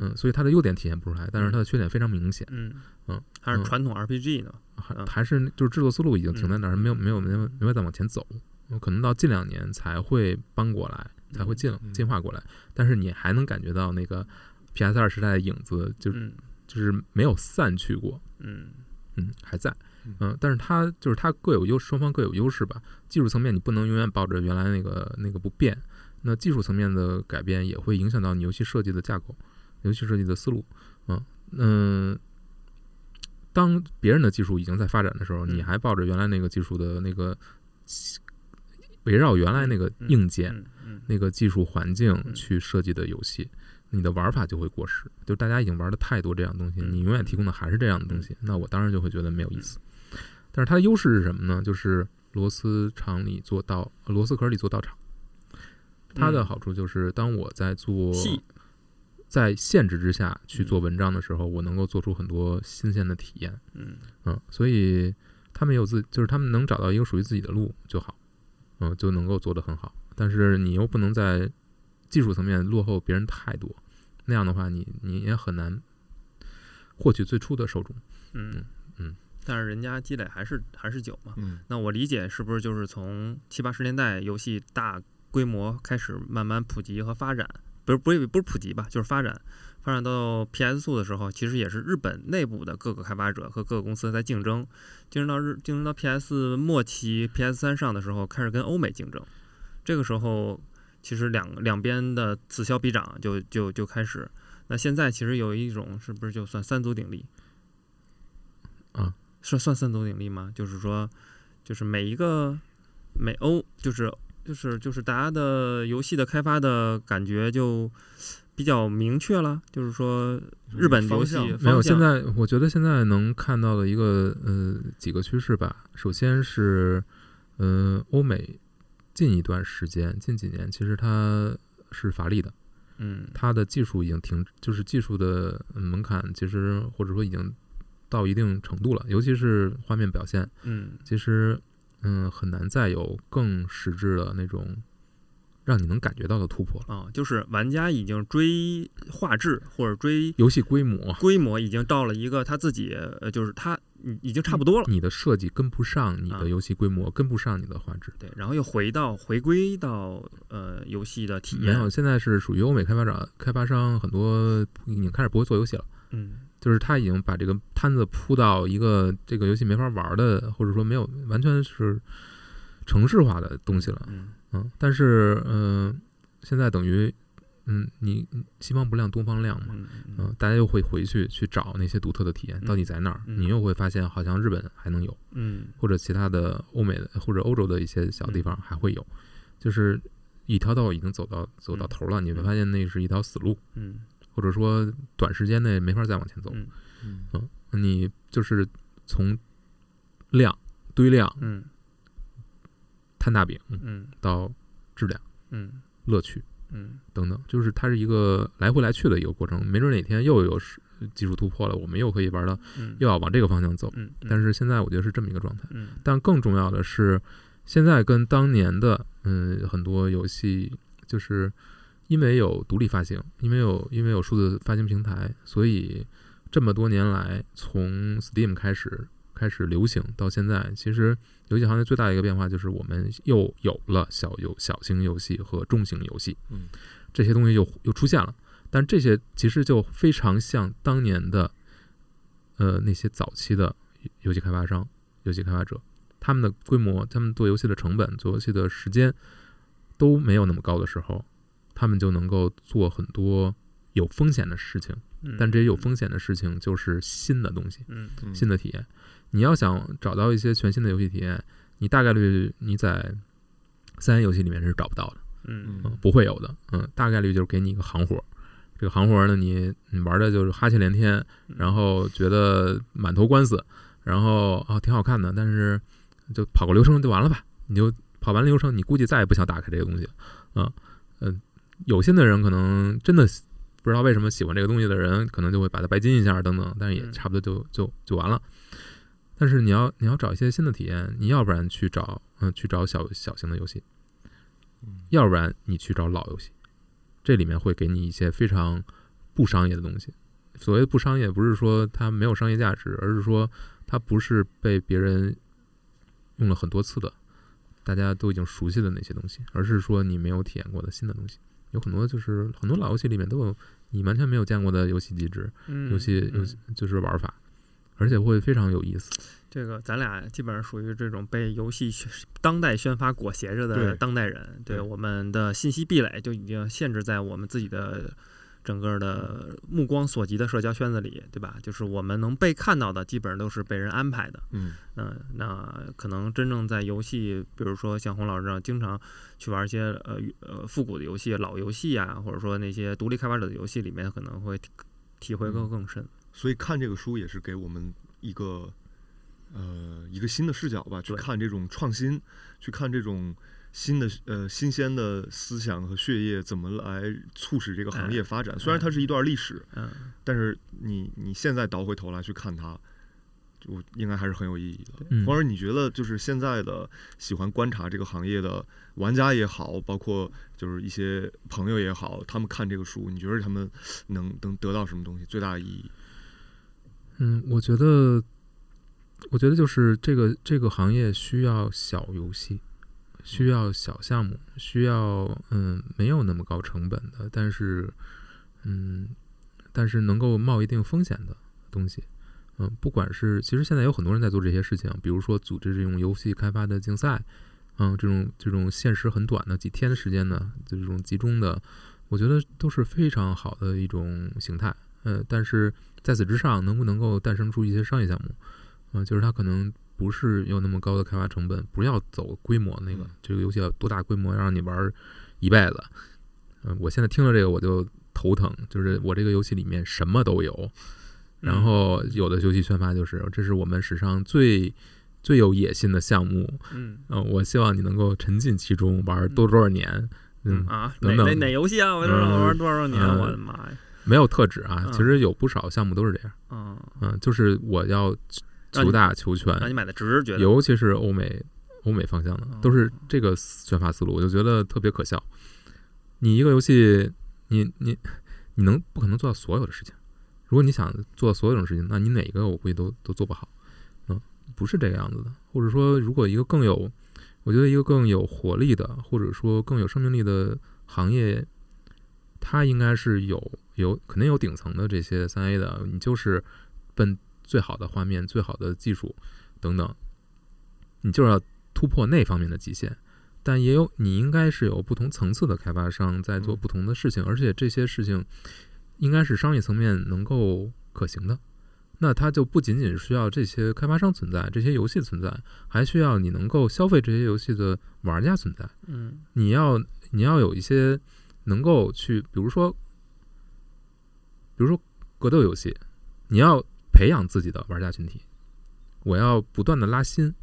嗯，所以它的优点体现不出来，但是它的缺点非常明显。嗯。嗯，嗯还是传统 RPG 呢，嗯还还是就是制作思路已经停在那儿，嗯没有没有没有没有再往前走，可能到近两年才会搬过来，才会进嗯。进化过来。但是你还能感觉到那个 PS 二时代的影子，就嗯。就是没有散去过，嗯。嗯，还在。嗯，嗯，但是它就是它各有优，双方各有优势吧。技术层面你不能永远抱着原来那个那个不变，那技术层面的改变也会影响到你游戏设计的架构、游戏设计的思路，嗯嗯。当别人的技术已经在发展的时候，你嗯还抱着原来那个技术的那个围绕原来那个嗯硬件、那个技术环境嗯去设计的游戏，你的玩法就会过时。就大家已经玩的太多这样的东西，嗯你永远提供的还是这样的东西，那我当然就会觉得没有意思。但是它的优势是什么呢？就是螺丝厂里做到螺丝壳里做道场。它的嗯好处就是，当我在做在限制之下去做嗯文章的时候，我能够做出很多新鲜的体验。嗯嗯，所以他们有自，就是他们能找到一个属于自己的路就好，嗯，就能够做得很好。但是你又不能在技术层面落后别人太多，那样的话你，你也很难获取最初的受众。嗯嗯，但是人家积累还是还是久嘛。嗯那我理解是不是就是从七八十年代游戏大规模开始慢慢普及和发展？不是不是不是普及吧，就是发展。发展到 PS 四的时候，其实也是日本内部的各个开发者和各个公司在竞争，竞争到日竞争到 PS 末期，PS 三上的时候开始跟欧美竞争。这个时候，其实两两边的此消彼长就就就开始。那现在其实有一种是不是就算三足鼎立？啊，算算三足鼎立吗？就是说，就是每一个美欧，就是就是就是大家的游戏的开发的感觉就比较明确了。就是说，日本游戏没有，现在我觉得现在能看到的一个呃几个趋势吧。首先是，嗯、欧美近一段时间，近几年其实它是乏力的，嗯它的技术已经停，就是技术的嗯门槛其实或者说已经到一定程度了，尤其是画面表现，嗯其实嗯很难再有更实质的那种让你能感觉到的突破了。啊，就是玩家已经追画质或者追游戏规模，规模，已经到了一个他自己呃，就是他已已经差不多了。你的设计跟不上你啊的游戏规模，跟不上你的画质。对，然后又回到回归到呃游戏的体验。没有，现在是属于欧美开发者、开发商很多已经开始不会做游戏了，嗯就是他已经把这个摊子铺到一个这个游戏没法玩的，或者说没有完全是城市化的东西了，嗯。嗯，但是嗯、呃现在等于嗯，你你西方不亮东方亮嘛，嗯大家又会回去去找那些独特的体验到底在哪儿，嗯你又会发现好像日本还能有，嗯。或者其他的欧美的或者欧洲的一些小地方还会有，就是一条道已经走到走到嗯。头了，你会发现那是一条死路，嗯或者说短时间内没法再往前走。嗯嗯你就是从量堆量嗯摊大饼嗯到质量嗯乐趣嗯等等，就是它是一个来回来去的一个过程。没准哪天又有技术突破了，我们又可以玩到嗯，又要往这个方向走。嗯，但是现在我觉得是这么一个状态。嗯但更重要的是，现在跟当年的嗯很多游戏，就是因为有独立发行，因为有因为有数字发行平台，所以这么多年来，从 Steam 开始开始流行到现在，其实游戏行业最大的一个变化就是我们又有了小游小型游戏和中型游戏，嗯，这些东西又又出现了。但这些其实就非常像当年的，呃，那些早期的游戏开发商、游戏开发者，他们的规模、他们做游戏的成本、做游戏的时间都没有那么高的时候，他们就能够做很多有风险的事情。嗯，但这些有风险的事情就是新的东西、新的体验。你要想找到一些全新的游戏体验，你大概率你在三 A 游戏里面是找不到的。嗯嗯，不会有的，嗯，大概率就是给你一个行活儿，这个行活儿呢，你你玩的就是哈欠连天，然后觉得满头官司，然后啊挺好看的，但是就跑个流程就完了吧，你就跑完流程，你估计再也不想打开这个东西了，嗯嗯，有心的人可能真的不知道为什么喜欢这个东西的人，可能就会把它白金一下等等，但是也嗯差不多就就就完了。但是你要你要找一些新的体验，你要不然去找嗯去找小小型的游戏，嗯要不然你去找老游戏，这里面会给你一些非常不商业的东西。所谓不商业，不是说它没有商业价值，而是说它不是被别人用了很多次的，大家都已经熟悉的那些东西，而是说你没有体验过的新的东西。有很多就是很多老游戏里面都有你完全没有见过的游戏机制、嗯，游戏游嗯戏就是玩法，而且会非常有意思。这个咱俩基本上属于这种被游戏当代宣发裹挟着的当代人，对对我们的信息壁垒就已经限制在我们自己的整个的目光所及的社交圈子里，对吧？就是我们能被看到的，基本上都是被人安排的。嗯嗯，那可能真正在游戏，比如说像洪老师这样经常去玩一些呃呃复古的游戏、老游戏啊，或者说那些独立开发者的游戏里面，可能会体体会更嗯更深。所以看这个书也是给我们一个呃一个新的视角吧，去对看这种创新，去看这种新的呃新鲜的思想和血液怎么来促使这个行业发展。虽然它是一段历史，嗯，但是你你现在倒回头来去看它，就应该还是很有意义的。嗯或者你觉得就是现在的喜欢观察这个行业的玩家也好，包括就是一些朋友也好，他们看这个书，你觉得他们能能得到什么东西？最大的意义？嗯，我觉得，我觉得就是这个这个行业需要小游戏，需要小项目，需要嗯没有那么高成本的，但是嗯，但是能够冒一定风险的东西。嗯，不管是其实现在有很多人在做这些事情，比如说组织这种游戏开发的竞赛，嗯，这种这种限时很短的几天的时间呢，这种集中的，我觉得都是非常好的一种形态。呃，但是在此之上，能不能够诞生出一些商业项目？嗯、就是它可能不是有那么高的开发成本，不要走规模那个嗯，这个游戏要多大规模，让你玩儿一辈子。嗯、我现在听了这个我就头疼，就是我这个游戏里面什么都有，然后有的游戏宣发就是这是我们史上最最有野心的项目，嗯嗯、我希望你能够沉浸其中，玩儿多多少年。嗯，啊，哪等等哪哪游戏啊？我都让我玩多少年？嗯我的妈呀！没有特指啊，嗯其实有不少项目都是这样。嗯，嗯，就是我要求大求全，让你买的值，觉得尤其是欧美欧美方向的，都是这个选法思路，我就觉得特别可笑。你一个游戏，你你你能不可能做到所有的事情？如果你想做所有这种事情，那你哪个我估计都都做不好。嗯，不是这个样子的。或者说，如果一个更有，我觉得一个更有活力的，或者说更有生命力的行业，它应该是有有肯定有顶层的这些三 A 的，你就是奔最好的画面、最好的技术等等，你就是要突破那方面的极限。但也有你应该是有不同层次的开发商在做嗯不同的事情，而且这些事情应该是商业层面能够可行的。那它就不仅仅需要这些开发商存在，这些游戏存在，还需要你能够消费这些游戏的玩家存在。嗯你要你要有一些能够去，比如说，比如说格斗游戏，你要培养自己的玩家群体，我要不断的拉新，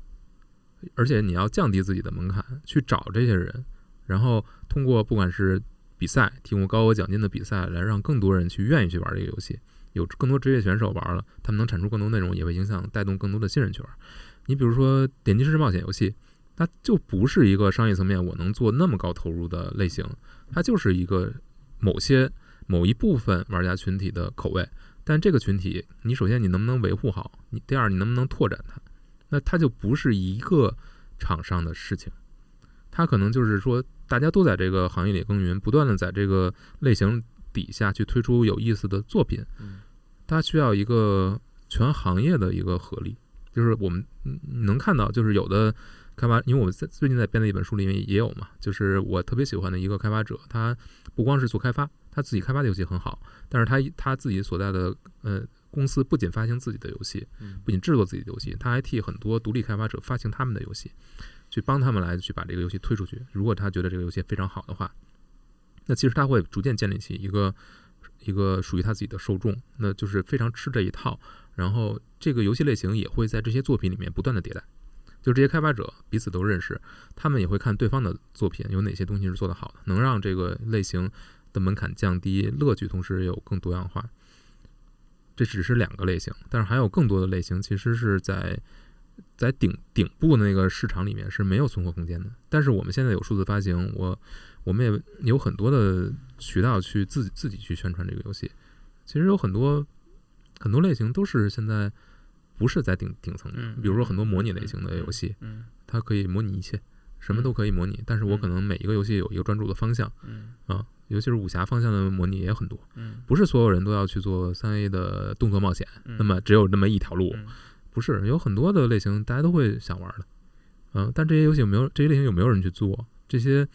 而且你要降低自己的门槛，去找这些人，然后通过不管是比赛提供高额奖金的比赛，来让更多人去愿意去玩这个游戏，有更多职业选手玩了，他们能产出更多内容，也会影响带动更多的新人去玩。你比如说点击式冒险游戏，它就不是一个商业层面我能做那么高投入的类型，它就是一个某些某一部分玩家群体的口味。但这个群体，你首先你能不能维护好？你第二你能不能拓展它？那它就不是一个厂商的事情，它可能就是说大家都在这个行业里耕耘，不断的在这个类型底下去推出有意思的作品嗯，它需要一个全行业的一个合力。就是我们嗯能看到，就是有的开发，因为我们在最近在编的一本书里面也有嘛，就是我特别喜欢的一个开发者，他不光是做开发，他自己开发的游戏很好，但是他他自己所在的呃公司不仅发行自己的游戏，嗯不仅制作自己的游戏，他还替很多独立开发者发行他们的游戏，去帮他们来去把这个游戏推出去。如果他觉得这个游戏非常好的话，那其实他会逐渐建立起一个一个属于他自己的受众，那就是非常吃这一套。然后这个游戏类型也会在这些作品里面不断的迭代，就这些开发者彼此都认识，他们也会看对方的作品有哪些东西是做得好的，能让这个类型的门槛降低，乐趣同时有更多样化。这只是两个类型，但是还有更多的类型其实是在在顶顶部那个市场里面是没有存活空间的。但是我们现在有数字发行，我我们也有很多的渠道去自己自己去宣传这个游戏。其实有很多很多类型都是现在不是在顶顶层比如说很多模拟类型的游戏，嗯它可以模拟一切，什么都可以模拟。但是我可能每一个游戏有一个专注的方向嗯啊，尤其是武侠方向的模拟也很多。嗯不是所有人都要去做三 A 的动作冒险，嗯，那么只有那么一条路，嗯不是有很多的类型大家都会想玩的，嗯，但这些游戏有没有这些类型有没有人去做？这些，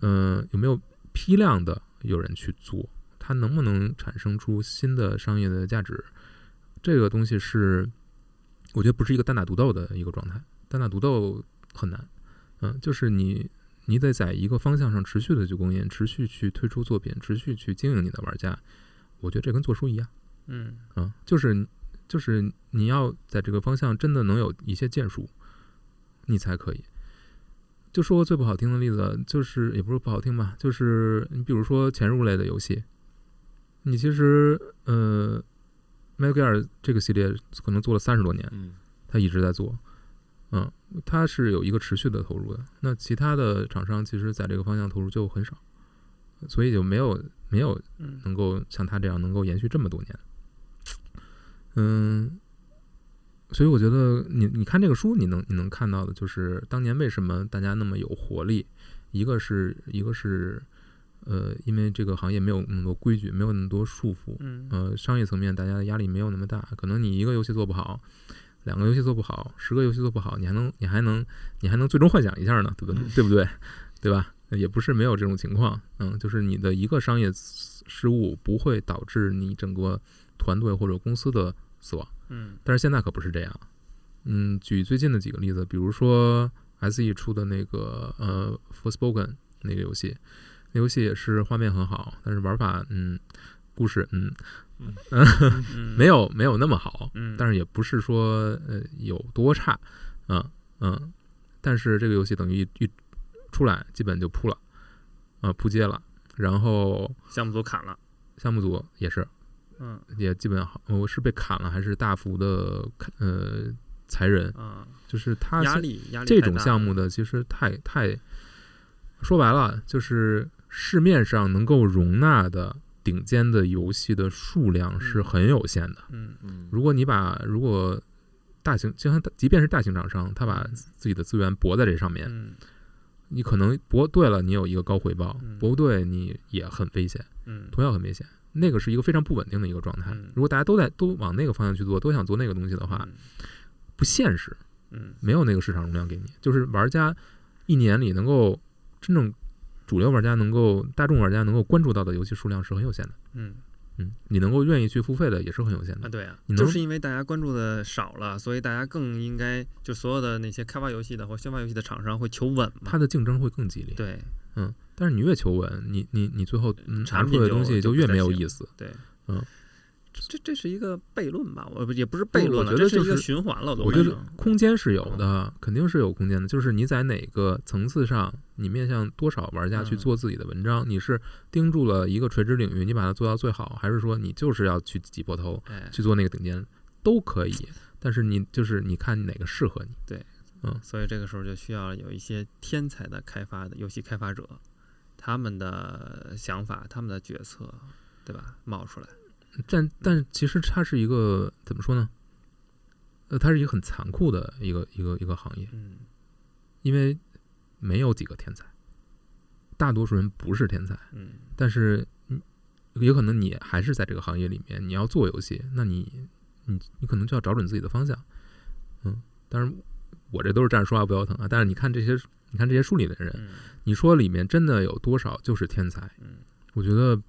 嗯、有没有批量的有人去做？它能不能产生出新的商业的价值？这个东西是，我觉得不是一个单打独斗的一个状态，单打独斗很难，嗯，就是你你得在一个方向上持续的去供应，持续去推出作品，持续去经营你的玩家。我觉得这跟做书一样。嗯啊，就是就是你要在这个方向真的能有一些建树，你才可以。就说个最不好听的例子，就是也不是不好听吧，就是你比如说潜入类的游戏，你其实呃，Metal Gear 这个系列可能做了三十多年，嗯他一直在做，嗯，它是有一个持续的投入的。那其他的厂商其实在这个方向投入就很少，所以就没有没有嗯能够像他这样能够延续这么多年。嗯，所以我觉得你你看这个书，你能你能看到的就是当年为什么大家那么有活力，一个是一个是呃，因为这个行业没有那么多规矩，没有那么多束缚，嗯呃，商业层面大家的压力没有那么大，可能你一个游戏做不好，两个游戏做不好，十个游戏做不好，你还能你还能你还能最终幻想一下呢，对不对？对不对？对吧？也不是没有这种情况，嗯，就是你的一个商业失误不会导致你整个团队或者公司的死亡，嗯但是现在可不是这样。嗯，举最近的几个例子，比如说 SE 出的那个呃《Forspoken》那个游戏，那游戏也是画面很好，但是玩法嗯，故事嗯嗯没有没有那么好，嗯，但是也不是说呃有多差，嗯嗯，但是这个游戏等于一一出来基本就扑了，啊、扑街了，然后项目组砍了，项目组也是嗯。也基本好，我是被砍了还是大幅的砍呃裁人，啊，就是他压力压力这种项目的其实太太说白了就是市面上能够容纳的顶尖的游戏的数量是嗯很有限的。嗯嗯，如果你把如果大型，就像即便是大型厂商，他把嗯自己的资源搏在这上面，嗯你可能搏对了，你有一个高回报；嗯搏不对，你也很危险，嗯同样很危险。那个是一个非常不稳定的一个状态嗯。如果大家都在都往那个方向去做，都想做那个东西的话，嗯不现实。嗯没有那个市场容量给你。就是玩家一年里能够真正主流玩家能够大众玩家能够关注到的游戏数量是很有限的。嗯嗯，你能够愿意去付费的也是很有限的啊，的。对啊，就是因为大家关注的少了，所以大家更应该就所有的那些开发游戏的或宣发游戏的厂商会求稳嘛。它的竞争会更激烈。对嗯，但是你越求稳，你你你最后嗯拿产出来的东西就越没有意思。对，嗯，这这这是一个悖论吧？我不也不是悖论了，觉得就这是一个循环了。我觉得空间是有的，肯定是有空间的。就是你在哪个层次上，你面向多少玩家去嗯做自己的文章，你是盯住了一个垂直领域，你把它做到最好，还是说你就是要去挤破头哎，去做那个顶尖，都可以。但是你就是你看哪个适合你。对，嗯所以这个时候就需要有一些天才的开发的游戏开发者，他们的想法、他们的决策，对吧？冒出来。但但其实它是一个怎么说呢？呃，它是一个很残酷的一个一个一个行业，嗯因为没有几个天才，大多数人不是天才。嗯但是你也可能你还是在这个行业里面，你要做游戏，那你你你可能就要找准自己的方向，嗯，当然我这都是站着说话不腰疼啊，但是你看这些，你看这些书里的人，嗯你说里面真的有多少就是天才？嗯我觉得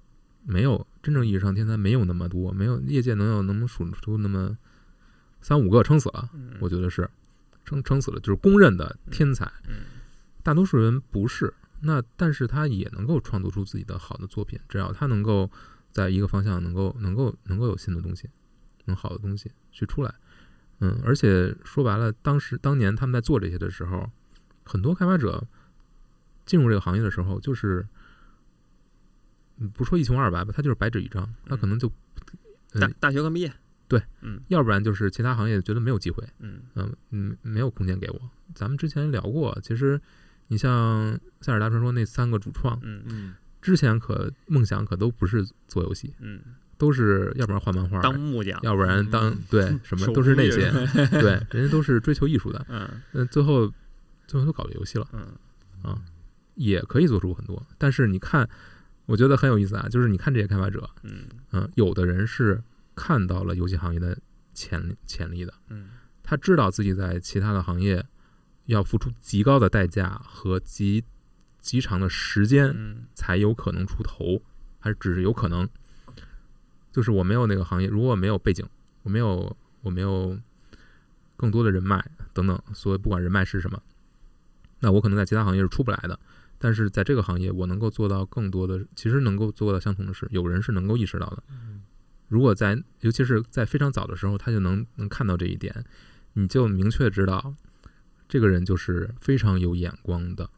没有真正意义上天才没有那么多，没有业界能有能数出那么三五个撑死了，嗯，我觉得是撑撑死了，就是公认的天才。嗯大多数人不是，那但是他也能够创作出自己的好的作品，只要他能够在一个方向能够能够能够有新的东西，能好的东西去出来，嗯，而且说白了，当时当年他们在做这些的时候，很多开发者进入这个行业的时候，就是嗯不说一穷二白吧，他就是白纸一张，他可能就大大学刚毕业。对，嗯要不然就是其他行业觉得没有机会，嗯嗯嗯，没有空间给我。咱们之前聊过，其实你像《塞尔达传说》那三个主创，嗯嗯，之前可梦想可都不是做游戏，嗯，都是要不然画漫画，当木匠。要不然当嗯对什么都是那些，对，人家都是追求艺术的。嗯嗯，最后最后都搞了游戏了，嗯也可以做出很多。但是你看，我觉得很有意思啊，就是你看这些开发者，嗯嗯，有的人是看到了游戏行业的潜潜力的，嗯他知道自己在其他的行业要付出极高的代价和极极长的时间嗯才有可能出头，还是只是有可能。就是我没有那个行业，如果我没有背景，我没有我没有更多的人脉等等，所以不管人脉是什么，那我可能在其他行业是出不来的。但是在这个行业，我能够做到更多的，其实能够做到相同的事，有人是能够意识到的。如果在，尤其是在非常早的时候，他就能能看到这一点，你就明确知道，这个人就是非常有眼光的，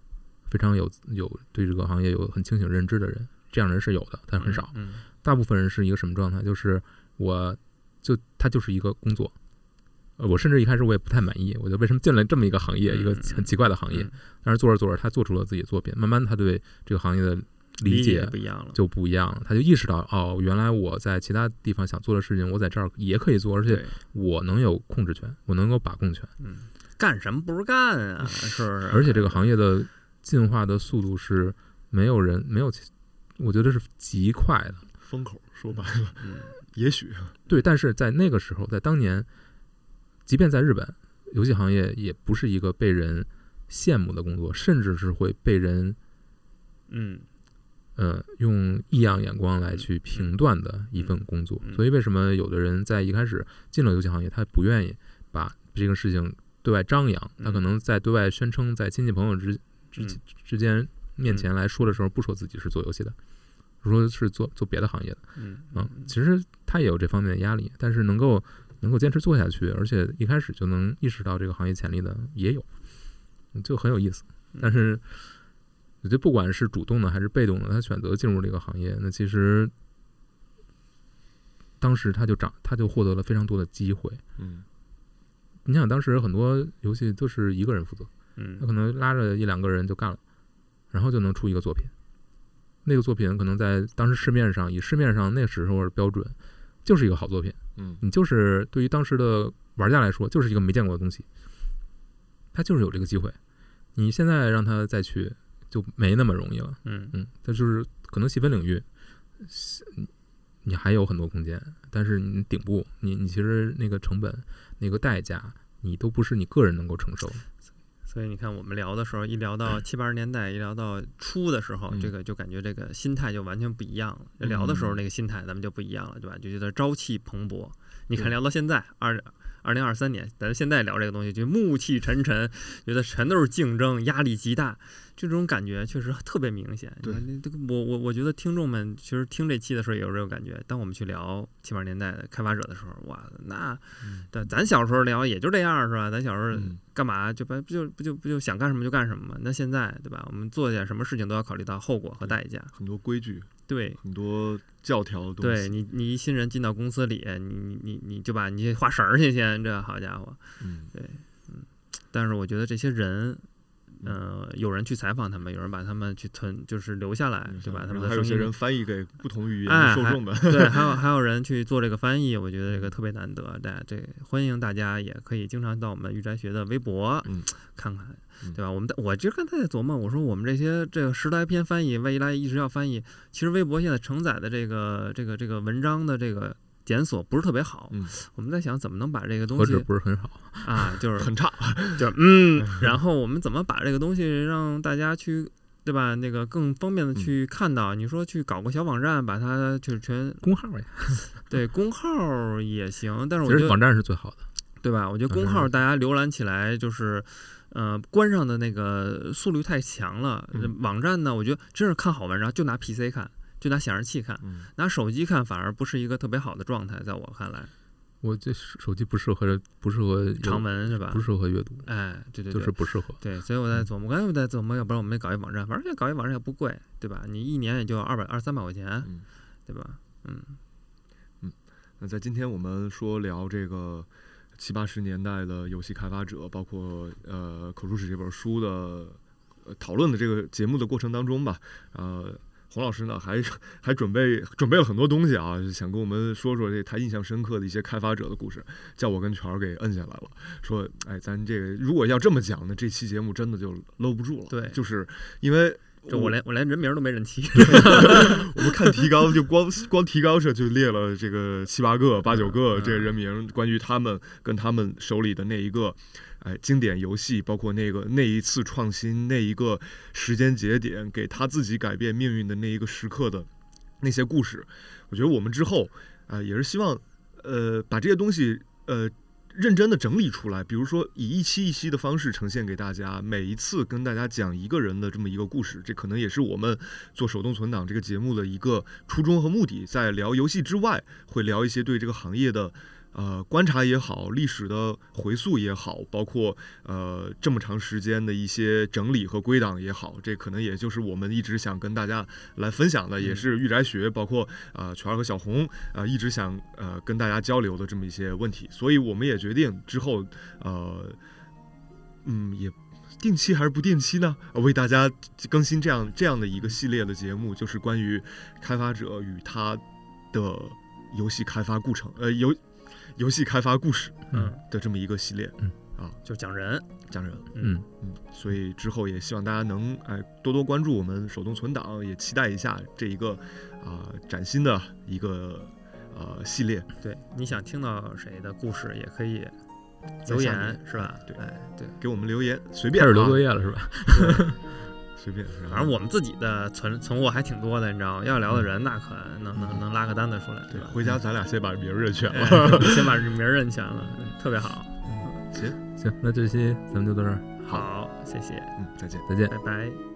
非常有有对这个行业有很清醒认知的人。这样人是有的，但很少。嗯大部分人是一个什么状态？就是我就他就是一个工作。呃，我甚至一开始我也不太满意，我就为什么进了这么一个行业，一个很奇怪的行业。嗯但是做着做着，他做出了自己的作品，慢慢他对这个行业的理理解不一样了。就不一样了。他就意识到，哦，原来我在其他地方想做的事情，我在这儿也可以做，而且，我能有控制权，我能够把控权。嗯，干什么不是干啊？是不是？而且这个行业的进化的速度是没有人没有，我觉得是极快的。风口说白了，嗯也许对，但是在那个时候，在当年，即便在日本，游戏行业也不是一个被人羡慕的工作，甚至是会被人嗯。呃用异样眼光来去评断的一份工作。嗯所以，为什么有的人在一开始进了游戏行业，他不愿意把这个事情对外张扬，他可嗯能在对外宣称，在亲戚朋友之之嗯。之间面前来说的时候，不说自己是做游戏的，说是做做别的行业的。嗯嗯，其实他也有这方面的压力，但是能够能够坚持做下去，而且一开始就能意识到这个行业潜力的也有，嗯就很有意思。但是我觉得不管是主动的还是被动的，他选择进入这个行业，那其实当时他就长，他就获得了非常多的机会。嗯你想，当时很多游戏都是一个人负责，嗯他嗯可能拉着一两个人就干了，然后就能出一个作品。那个作品可能在当时市面上，以市面上那时候的标准，就是一个好作品。嗯你就是对于当时的玩家来说，就是一个没见过的东西，他就是有这个机会。你现在让他再去，就没那么容易了。嗯嗯，他就是可能细分领域，你你还有很多空间，但是你顶部，你你其实那个成本、那个代价你都不是你个人能够承受的。所以你看，我们聊的时候，一聊到七八十年代，一聊到初的时候，嗯这个就感觉这个心态就完全不一样了。聊的时候嗯那个心态咱们就不一样了，对吧？就觉得朝气蓬勃。你看聊到现在二二零二三年，咱现在聊这个东西，就暮气沉沉，觉得全都是竞争，压力极大，就这种感觉确实特别明显。你对这个我我我觉得听众们其实听这期的时候也有这种感觉。当我们去聊七八十年代的开发者的时候，哇，那嗯对咱小时候聊也就这样是吧？咱小时候嗯干嘛就不不就不就不就想干什么就干什么嘛？那现在对吧？我们做点什么事情都要考虑到后果和代价。很多规矩，对，很多教条的东西。对你你一新人进到公司里，你你你你就把你画绳儿去先，这好家伙！嗯，但是我觉得这些人。呃，有人去采访他们，有人把他们去存，就是留下来，对吧？他们的声音还有些人翻译给不同语言受众的。对，还有 还有人去做这个翻译，我觉得这个特别难得。大家这欢迎大家也可以经常到我们玉斋学的微博、嗯看看，嗯对吧？我们我就刚才在琢磨，我说我们这些这个十来篇翻译，未来一直要翻译，其实微博现在承载的这个这个这个文章的这个检索不是特别好。嗯我们在想怎么能把这个东何止西不是很好，啊，就是很差，就是嗯，然后我们怎么把这个东西让大家去。对吧？那个更方便的去看到，你说去搞个小网站，把它就是全公号呀，对公号也行，但是我觉得其实网站是最好的。对吧？我觉得公号大家浏览起来就是，呃，关上的那个速率太强了。嗯网站呢，我觉得真是看好文章就拿 PC 看，就拿显示器看，嗯拿手机看反而不是一个特别好的状态，在我看来，我这手机不适合不适合长文是吧不？适合阅读，哎，对对对就对，是不适合。对，所以我在琢磨，我刚才我在琢磨，要不然我们也搞一网站，反正现在搞一网站也不贵，对吧？你一年也就二百二三百块钱，嗯。对吧？嗯，那在今天我们说聊这个七八十年代的游戏开发者，包括呃《口述史》这本书的呃讨论的这个节目的过程当中吧，呃。洪老师呢，还还准备准备了很多东西啊，想跟我们说说这他印象深刻的一些开发者的故事，叫我跟全儿给摁下来了，说，哎，咱这个如果要这么讲呢，这期节目真的就搂不住了，对就是因为这我连我连人名都没认齐，我们看提纲，就光光提纲上就列了这个七八个、八九个嗯这个人名，关于他们跟他们手里的那一个，哎，经典游戏，包括那个那一次创新，那一个时间节点，给他自己改变命运的那一个时刻的那些故事，我觉得我们之后啊、也是希望，呃，把这些东西，呃。认真的整理出来，比如说以一期一期的方式呈现给大家，每一次跟大家讲一个人的这么一个故事，这可能也是我们做手动存档这个节目的一个初衷和目的。在聊游戏之外，会聊一些对这个行业的呃观察也好，历史的回溯也好，包括呃这么长时间的一些整理和归档也好，这可能也就是我们一直想跟大家来分享的，也是御宅学，包括呃全儿和小红啊、呃一直想呃跟大家交流的这么一些问题。所以我们也决定之后呃嗯也。定期还是不定期呢？呃为大家更新这样这样的一个系列的节目，就是关于开发者与他的游戏开发过程，呃，游游戏开发故事嗯，的这么一个系列，嗯。啊，就讲人，讲人，嗯，嗯，所以之后也希望大家能哎多多关注我们手动存档，也期待一下这一个啊、崭新的一个呃系列。对，你想听到谁的故事也可以留言是吧？对。哎对，给我们留言，随便啊。开始留作业了是吧？随便，反正我们自己的存存货还挺多的，你知道吗？要聊的人那可能能能拉个单子出来，对吧？回家咱俩先把名儿认全哎了。先把名儿认全了，特别好。行，行，那这期咱们就到这儿，好，谢谢，嗯，再见。再见。拜拜。